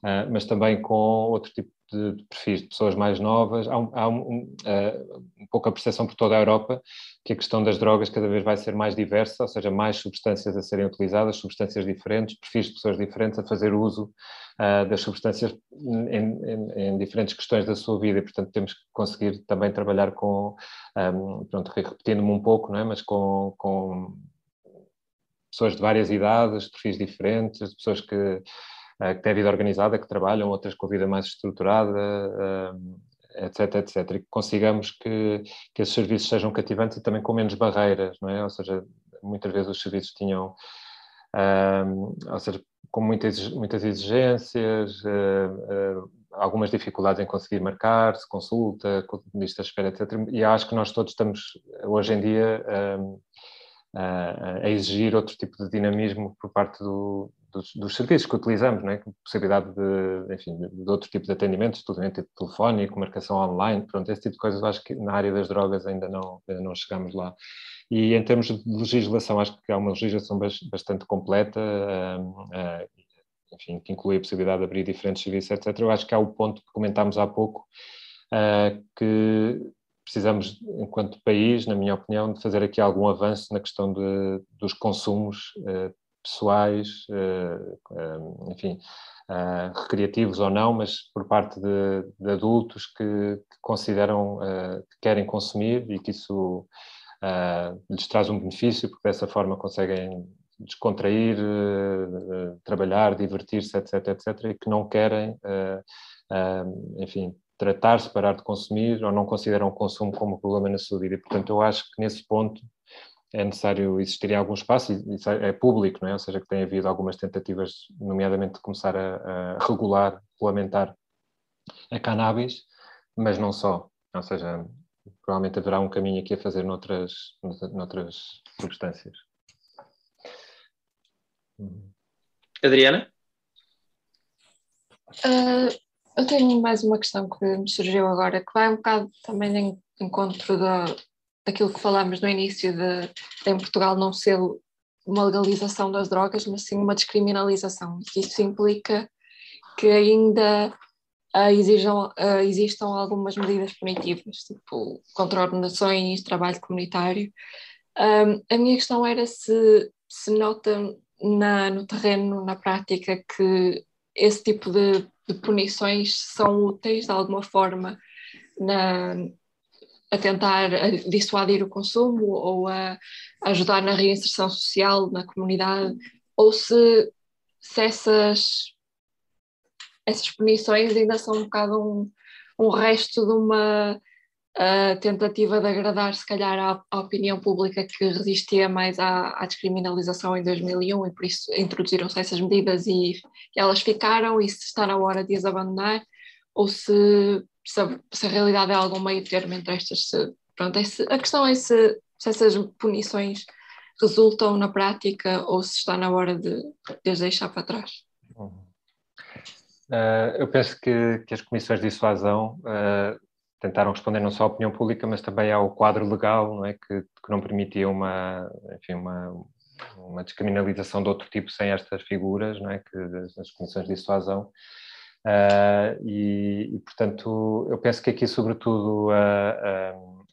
uh, mas também com outro tipo de, de, perfis, de pessoas mais novas. Há, um, há um, uh, um, pouco a percepção por toda a Europa que a questão das drogas cada vez vai ser mais diversa, ou seja, mais substâncias a serem utilizadas, substâncias diferentes, perfis de pessoas diferentes a fazer uso uh, das substâncias em, em, em, diferentes questões da sua vida e, portanto, temos que conseguir também trabalhar com, um, pronto, repetindo-me um pouco, não é? mas com, com pessoas de várias idades, perfis diferentes, pessoas que que têm a vida organizada, que trabalham, outras com a vida mais estruturada, etc, etc. E que consigamos que, que esses serviços sejam cativantes e também com menos barreiras, não é? Ou seja, muitas vezes os serviços tinham, ou seja, com muitas, muitas exigências, uh, uh, algumas dificuldades em conseguir marcar-se, consulta, lista de espera, etc. E acho que nós todos estamos, hoje em dia, a exigir outro tipo de dinamismo por parte do, dos, dos, serviços que utilizamos, não é? possibilidade de, enfim, de outro tipo de atendimentos, tudo tipo telefónico, marcação online, pronto, esse tipo de coisas acho que na área das drogas ainda não, ainda não chegamos lá. E em termos de legislação, acho que há uma legislação bastante completa, enfim, que inclui a possibilidade de abrir diferentes serviços, etc. Eu acho que há o ponto que comentámos há pouco, que precisamos, enquanto país, na minha opinião, de fazer aqui algum avanço na questão de, dos consumos pessoais, eh, eh, enfim, eh, recreativos ou não, mas por parte de, de adultos que, que consideram que querem consumir e que isso lhes traz um benefício, porque dessa forma conseguem descontrair, trabalhar, divertir-se, etc, etc, e que não querem, enfim, tratar-se, parar de consumir ou não consideram o consumo como problema na sua vida. E, portanto, eu acho que nesse ponto é necessário existir algum espaço, e isso é público, não é? ou seja, que tem havido algumas tentativas, nomeadamente de começar a, a regular, regulamentar a cannabis, mas não só, ou seja, provavelmente haverá um caminho aqui a fazer noutras, noutras substâncias. Adriana? Uh, eu tenho mais uma questão que me surgiu agora, que vai um bocado também em encontro da, daquilo que falámos no início de, de em Portugal não ser uma legalização das drogas, mas sim uma descriminalização. Isso implica que ainda uh, exijam, uh, existam algumas medidas punitivas, tipo contra organizações, trabalho comunitário. Um, a minha questão era se se nota na, no terreno, na prática, que esse tipo de, de punições são úteis de alguma forma na, a tentar dissuadir o consumo ou a ajudar na reinserção social na comunidade, ou se, se essas, essas punições ainda são um bocado um, um resto de uma uh, tentativa de agradar, se calhar, à, à, opinião pública que resistia mais à, à, descriminalização em 2001 e por isso introduziram-se essas medidas e, e elas ficaram e se está na hora de as abandonar, ou se se a, se a realidade é algum meio termo entre estas. Se, pronto, é se, a questão é se, se essas punições resultam na prática ou se está na hora de, de as deixar para trás. Uh, eu penso que, que, as comissões de dissuasão uh, tentaram responder não só à opinião pública, mas também ao quadro legal, não é? que, que não permitia uma, enfim, uma, uma descriminalização de outro tipo sem estas figuras, não é? que, as comissões de dissuasão. Uh, e, e, portanto, eu penso que aqui, sobretudo, a,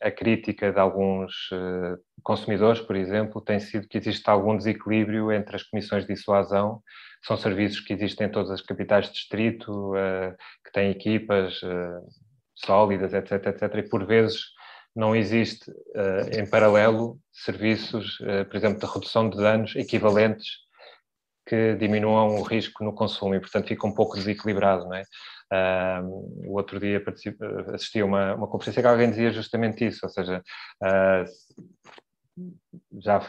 a, a crítica de alguns uh, consumidores, por exemplo, tem sido que existe algum desequilíbrio entre as comissões de dissuasão, são serviços que existem em todas as capitais de distrito, uh, que têm equipas sólidas, etc, etc, e por vezes não existe em paralelo serviços, por exemplo, de redução de danos equivalentes que diminuam o risco no consumo e, portanto, fica um pouco desequilibrado, não é? Uh, o outro dia assisti a uma, uma conferência que alguém dizia justamente isso, ou seja, uh, já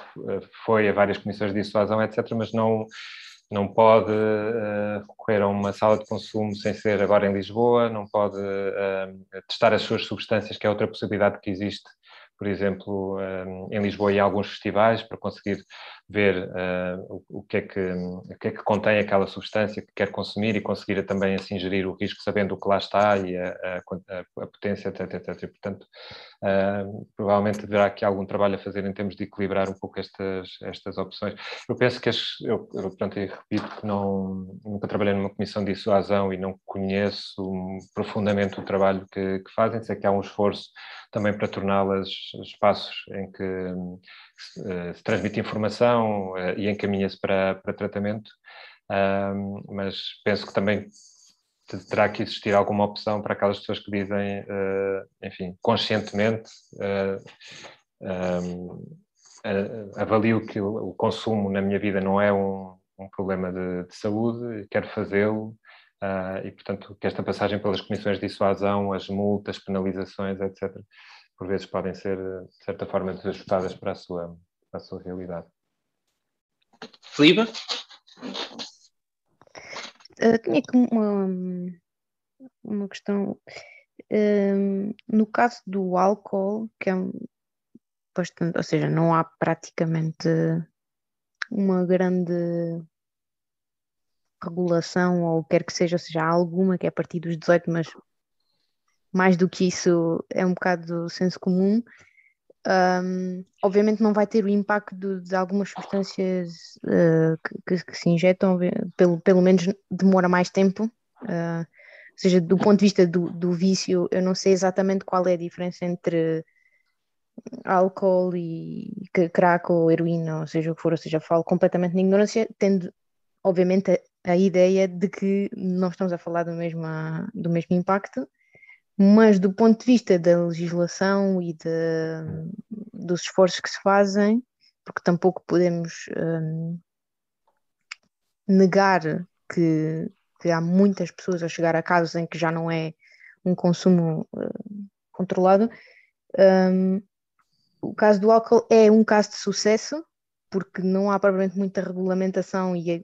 foi a várias comissões de dissuasão, etc., mas não, não pode uh, recorrer a uma sala de consumo sem ser agora em Lisboa, não pode testar as suas substâncias, que é outra possibilidade que existe por exemplo, em Lisboa e alguns festivais para conseguir ver uh, o, que é que, o que é que contém aquela substância que quer consumir e conseguir também assim gerir o risco sabendo o que lá está e a, a, a potência, etc, etc. E, portanto, uh, provavelmente haverá aqui algum trabalho a fazer em termos de equilibrar um pouco estas, estas opções. Eu penso que, as, eu, eu portanto, eu repito que não, nunca trabalhei numa comissão de dissuasão e não conheço profundamente o trabalho que, que fazem, sei que há um esforço também para torná-las espaços em que se transmite informação uh, e encaminha-se para, para tratamento, mas penso que também terá que existir alguma opção para aquelas pessoas que dizem, eh, enfim, conscientemente avalio que o, consumo na minha vida não é um, um problema de, de saúde, quero fazê-lo, Uh, e, portanto, que esta passagem pelas comissões de dissuasão, as multas, penalizações, etc., por vezes podem ser, de certa forma, desajustadas para a sua, para a sua realidade. Filipe? Uh, tinha aqui uma, uma questão. Uh, no caso do álcool, que é bastante, ou seja, não há praticamente uma grande regulação ou quer que seja, ou seja, há alguma que é a partir dos 18, mas mais do que isso é um bocado do senso comum. Um, obviamente não vai ter o impacto de, de algumas substâncias uh, que, que, se injetam, pelo, pelo menos demora mais tempo. Uh, ou seja, do ponto de vista do, do vício, eu não sei exatamente qual é a diferença entre álcool e crack ou heroína, ou seja, o que for, ou seja, falo completamente na ignorância, tendo obviamente a, a ideia de que não estamos a falar do mesmo, do mesmo impacto, mas do ponto de vista da legislação e de, dos esforços que se fazem, porque tampouco podemos um, negar que, que, há muitas pessoas a chegar a casos em que já não é um consumo uh, controlado. Um, o caso do álcool é um caso de sucesso, porque não há propriamente muita regulamentação e é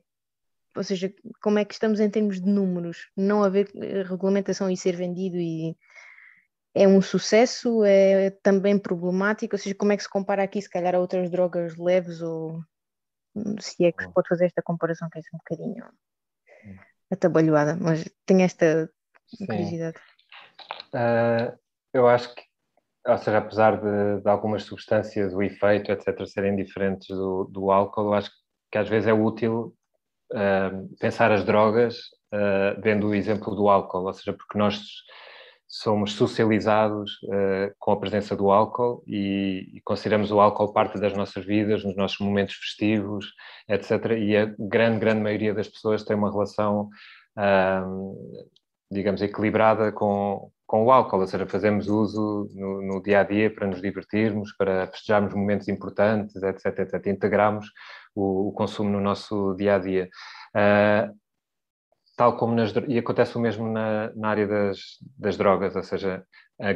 ou seja, como é que estamos em termos de números? Não haver eh, regulamentação e ser vendido e é um sucesso, é também problemático, ou seja, como é que se compara aqui se calhar a outras drogas leves ou se é que se pode fazer esta comparação que é um bocadinho hum. atabalhoada, mas tenho esta curiosidade. Uh, eu acho que, ou seja, apesar de, de, algumas substâncias, o efeito, etc., serem diferentes do, do álcool, eu acho que às vezes é útil pensar as drogas uh, vendo o exemplo do álcool, ou seja, porque nós somos socializados uh, com a presença do álcool e, e, consideramos o álcool parte das nossas vidas, nos nossos momentos festivos, etc. E a grande, grande maioria das pessoas tem uma relação, uh, digamos, equilibrada com, com o álcool, ou seja, fazemos uso no, no, dia a dia para nos divertirmos, para festejarmos momentos importantes, etc. etc. Integramos o, o consumo no nosso dia a dia. Uh, tal como nas e acontece o mesmo na, na área das, das drogas, ou seja, a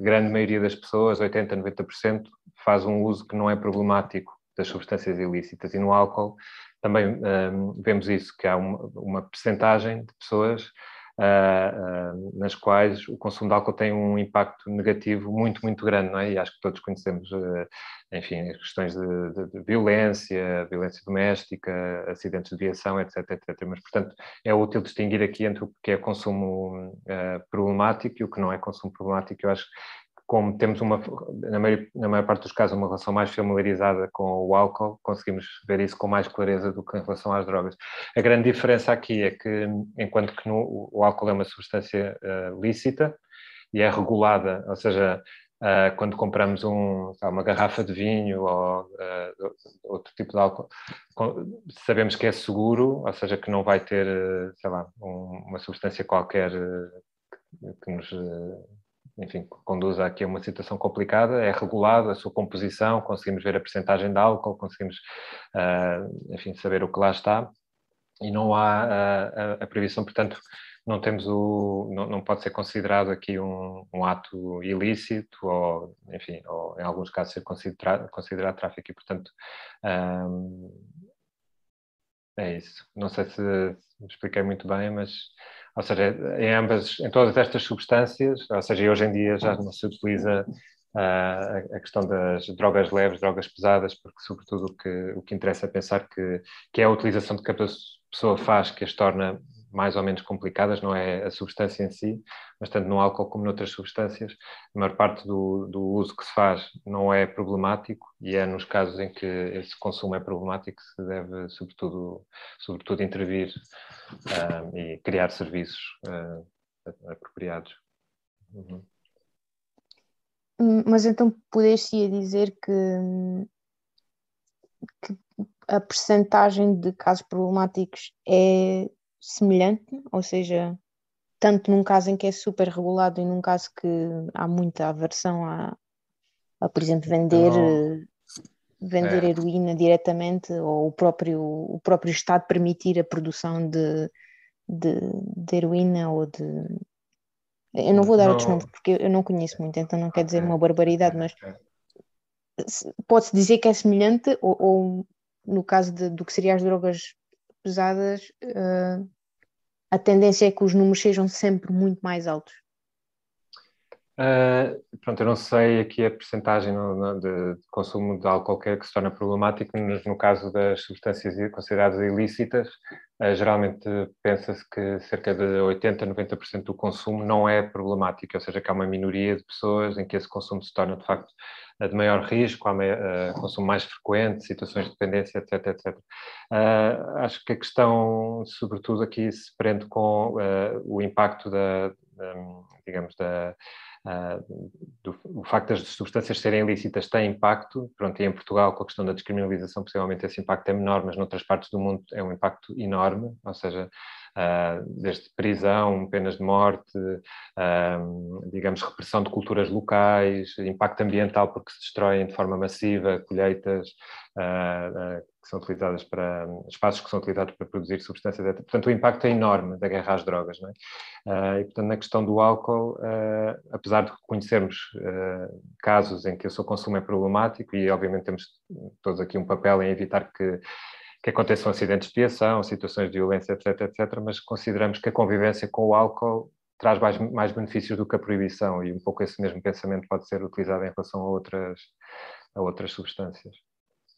grande maioria das pessoas, 80, 90%, faz um uso que não é problemático das substâncias ilícitas e no álcool também um, vemos isso, que há uma, uma percentagem de pessoas uh, uh, nas quais o consumo de álcool tem um impacto negativo muito, muito grande, não é? E acho que todos conhecemos, uh, enfim, as questões de, de, de, violência, violência doméstica, acidentes de viação, etc, etc. Mas, portanto, é útil distinguir aqui entre o que é consumo problemático e o que não é consumo problemático. Eu acho como temos uma, na maior, na maior, parte dos casos, uma relação mais familiarizada com o álcool, conseguimos ver isso com mais clareza do que em relação às drogas. A grande diferença aqui é que, enquanto que no, o álcool é uma substância uh, lícita e é regulada, ou seja, uh, quando compramos um, uma garrafa de vinho ou uh, outro tipo de álcool, sabemos que é seguro, ou seja, que não vai ter, sei lá, um, uma substância qualquer que nos enfim, conduz aqui a uma situação complicada, é regulado a sua composição, conseguimos ver a percentagem de álcool, conseguimos, uh, enfim, saber o que lá está, e não há a, a, a previsão, portanto, não temos o, não, não pode ser considerado aqui um, um, ato ilícito ou, enfim, ou em alguns casos ser considerado, considerado tráfico e, portanto, um, ah, é isso. Não sei se expliquei muito bem, mas ou seja, em ambas, em todas estas substâncias, ou seja, hoje em dia já não se utiliza uh, a questão das drogas leves, drogas pesadas, porque sobretudo o que, o que interessa é pensar que, que é a utilização de que a pessoa faz que as torna mais ou menos complicadas, não é a substância em si, mas tanto no álcool como noutras substâncias, a maior parte do, do uso que se faz não é problemático e é nos casos em que esse consumo é problemático que se deve, sobretudo, sobretudo intervir uh, e criar serviços uh, apropriados. Uhum. Mas então poder-se dizer que, que a percentagem de casos problemáticos é semelhante, ou seja, tanto num caso em que é super regulado e num caso que há muita aversão a, a por exemplo, vender, eh, vender é. heroína diretamente ou o próprio, o próprio Estado permitir a produção de, de, de heroína ou de. Eu não vou dar não. outros nomes porque eu não conheço muito, então não quer dizer uma barbaridade, mas pode-se dizer que é semelhante ou, ou no caso de, do que seriam as drogas pesadas, uh, a tendência é que os números sejam sempre muito mais altos? Uh, pronto, eu não sei aqui a percentagem de, de, consumo de álcool que, é que se torna problemático, mas no caso das substâncias consideradas ilícitas, uh, geralmente pensa-se que cerca de 80% a 90% do consumo não é problemático, ou seja, que há uma minoria de pessoas em que esse consumo se torna de facto de maior risco, há uh, consumo mais frequente, situações de dependência, etc. etc. Acho que a questão, sobretudo aqui, se prende com o impacto da, da digamos, da, do, o facto das substâncias serem ilícitas tem impacto, pronto, e em Portugal com a questão da descriminalização possivelmente esse impacto é menor, mas noutras partes do mundo é um impacto enorme, ou seja, desde prisão, penas de morte, uh, digamos, repressão de culturas locais, impacto ambiental porque se destroem de forma massiva colheitas uh, que são utilizadas para espaços que são utilizados para produzir substâncias. Etc. Portanto, o impacto é enorme da guerra às drogas. Não é? e, portanto, na questão do álcool, apesar de conhecermos casos em que o seu consumo é problemático, e obviamente temos todos aqui um papel em evitar que que aconteçam acidentes de viação, situações de violência, etc, etc, mas consideramos que a convivência com o álcool traz mais, mais benefícios do que a proibição e um pouco esse mesmo pensamento pode ser utilizado em relação a outras, a outras substâncias.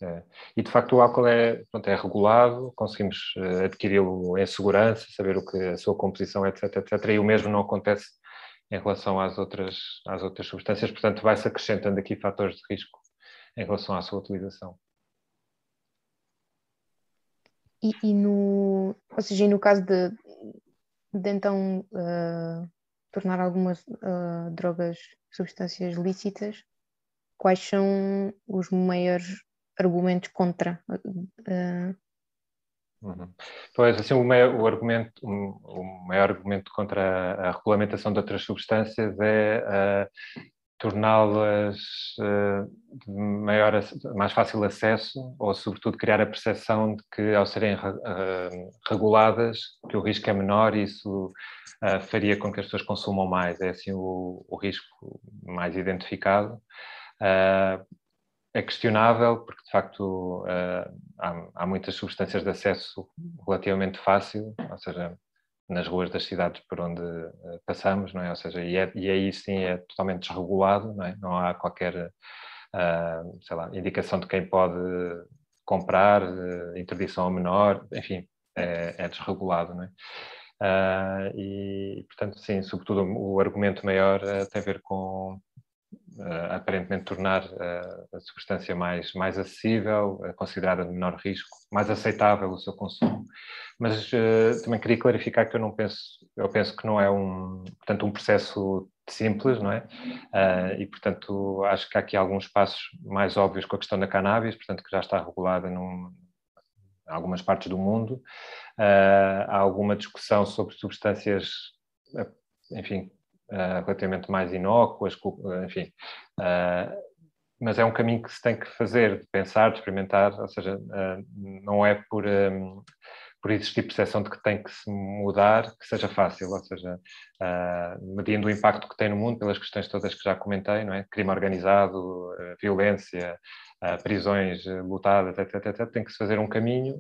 É. E de facto o álcool é, pronto, é regulado, conseguimos uh, adquiri-lo em segurança, saber o que a sua composição, etc, etc, e o mesmo não acontece em relação às outras, às outras substâncias, portanto vai-se acrescentando aqui fatores de risco em relação à sua utilização. E, e, no, ou seja, no caso de, de então uh, tornar algumas uh, drogas substâncias lícitas, quais são os maiores argumentos contra? Uh... Uhum. Pois, assim, o maior, o, argumento, o maior argumento contra a regulamentação de outras substâncias é torná-las uh, de mais fácil acesso ou, sobretudo, criar a percepção de que, ao serem uh, reguladas, que o risco é menor e isso uh, faria com que as pessoas consumam mais. É assim o, o risco mais identificado. é questionável porque, de facto, há, há muitas substâncias de acesso relativamente fácil, ou seja, nas ruas das cidades por onde uh, passamos, não é? Ou seja, e, é, e aí sim é totalmente desregulado, não é? Não há qualquer, uh, sei lá, indicação de quem pode comprar, uh, interdição ao menor, enfim, é, é desregulado, não é? e, portanto, sim, sobretudo o argumento maior tem a ver com aparentemente tornar a substância mais, mais acessível, considerada de menor risco, mais aceitável o seu consumo. Mas também queria clarificar que eu não penso, eu penso que não é um, portanto, um processo simples, não é? E, portanto, acho que há aqui alguns passos mais óbvios com a questão da cannabis, portanto, que já está regulada num, em algumas partes do mundo. Há alguma discussão sobre substâncias, enfim, uh, relativamente mais inócuas, enfim. mas é um caminho que se tem que fazer, de pensar, de experimentar, ou seja, não é por... Um, por existir percepção de que tem que se mudar, que seja fácil, ou seja, uh, medindo o impacto que tem no mundo pelas questões todas que já comentei, não é? Crime organizado, uh, violência, uh, prisões lutadas, etc, etc, tem que se fazer um caminho,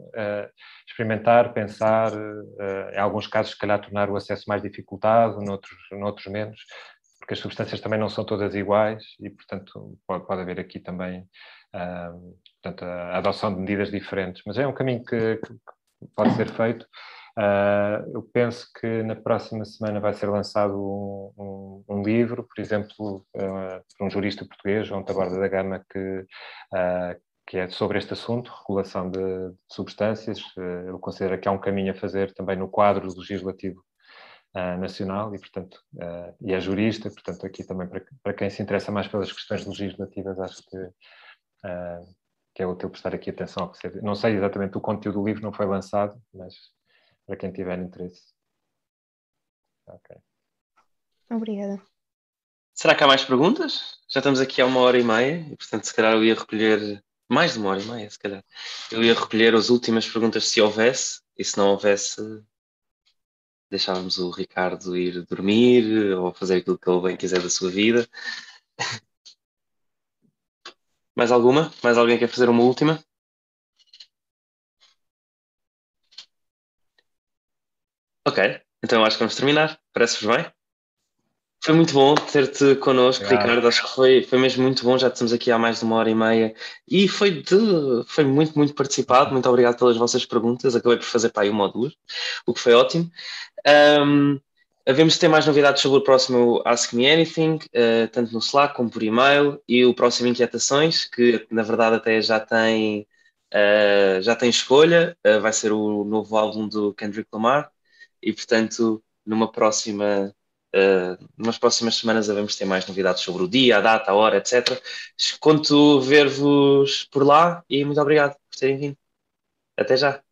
experimentar, pensar, em alguns casos, se calhar, tornar o acesso mais dificultado, noutros, noutros menos, porque as substâncias também não são todas iguais e, portanto, pode, pode haver aqui também portanto, a adoção de medidas diferentes. Mas é um caminho que, que pode ser feito. Uh, eu penso que na próxima semana vai ser lançado um, um, um livro, por exemplo, uh, por um jurista português, João Taborda da Gama, que, uh, que é sobre este assunto, regulação de, de substâncias. ele considera que há um caminho a fazer também no quadro legislativo nacional e, portanto, e é jurista, portanto, aqui também para, para quem se interessa mais pelas questões legislativas, acho que que é útil prestar aqui atenção. Não sei exatamente o conteúdo do livro, não foi lançado, mas para quem tiver interesse. Ok. Obrigada. Será que há mais perguntas? Já estamos aqui há uma hora e meia e, portanto, se calhar eu ia recolher mais de uma hora e meia, se calhar. Eu ia recolher as últimas perguntas se houvesse, e se não houvesse, deixávamos o Ricardo ir dormir ou fazer aquilo que ele bem quiser da sua vida. Mais alguma? Mais alguém quer fazer uma última? Ok, então acho que vamos terminar. Parece-vos bem? Foi muito bom ter-te connosco, Obrigado. Ricardo. Acho que foi, foi mesmo muito bom. Já estamos aqui há mais de uma hora e meia e foi, de, foi muito, muito participado. Muito obrigado pelas vossas perguntas. Acabei por fazer para aí uma ou duas, o que foi ótimo. Um, Havemos de ter mais novidades sobre o próximo Ask Me Anything, uh, tanto no Slack como por e-mail, e o próximo Inquietações, que na verdade até já tem, uh, já tem escolha, uh, vai ser o novo álbum do Kendrick Lamar, e portanto, numa próxima, numas próximas semanas devemos ter mais novidades sobre o dia, a data, a hora, etc. Conto ver-vos por lá e muito obrigado por terem vindo. Até já!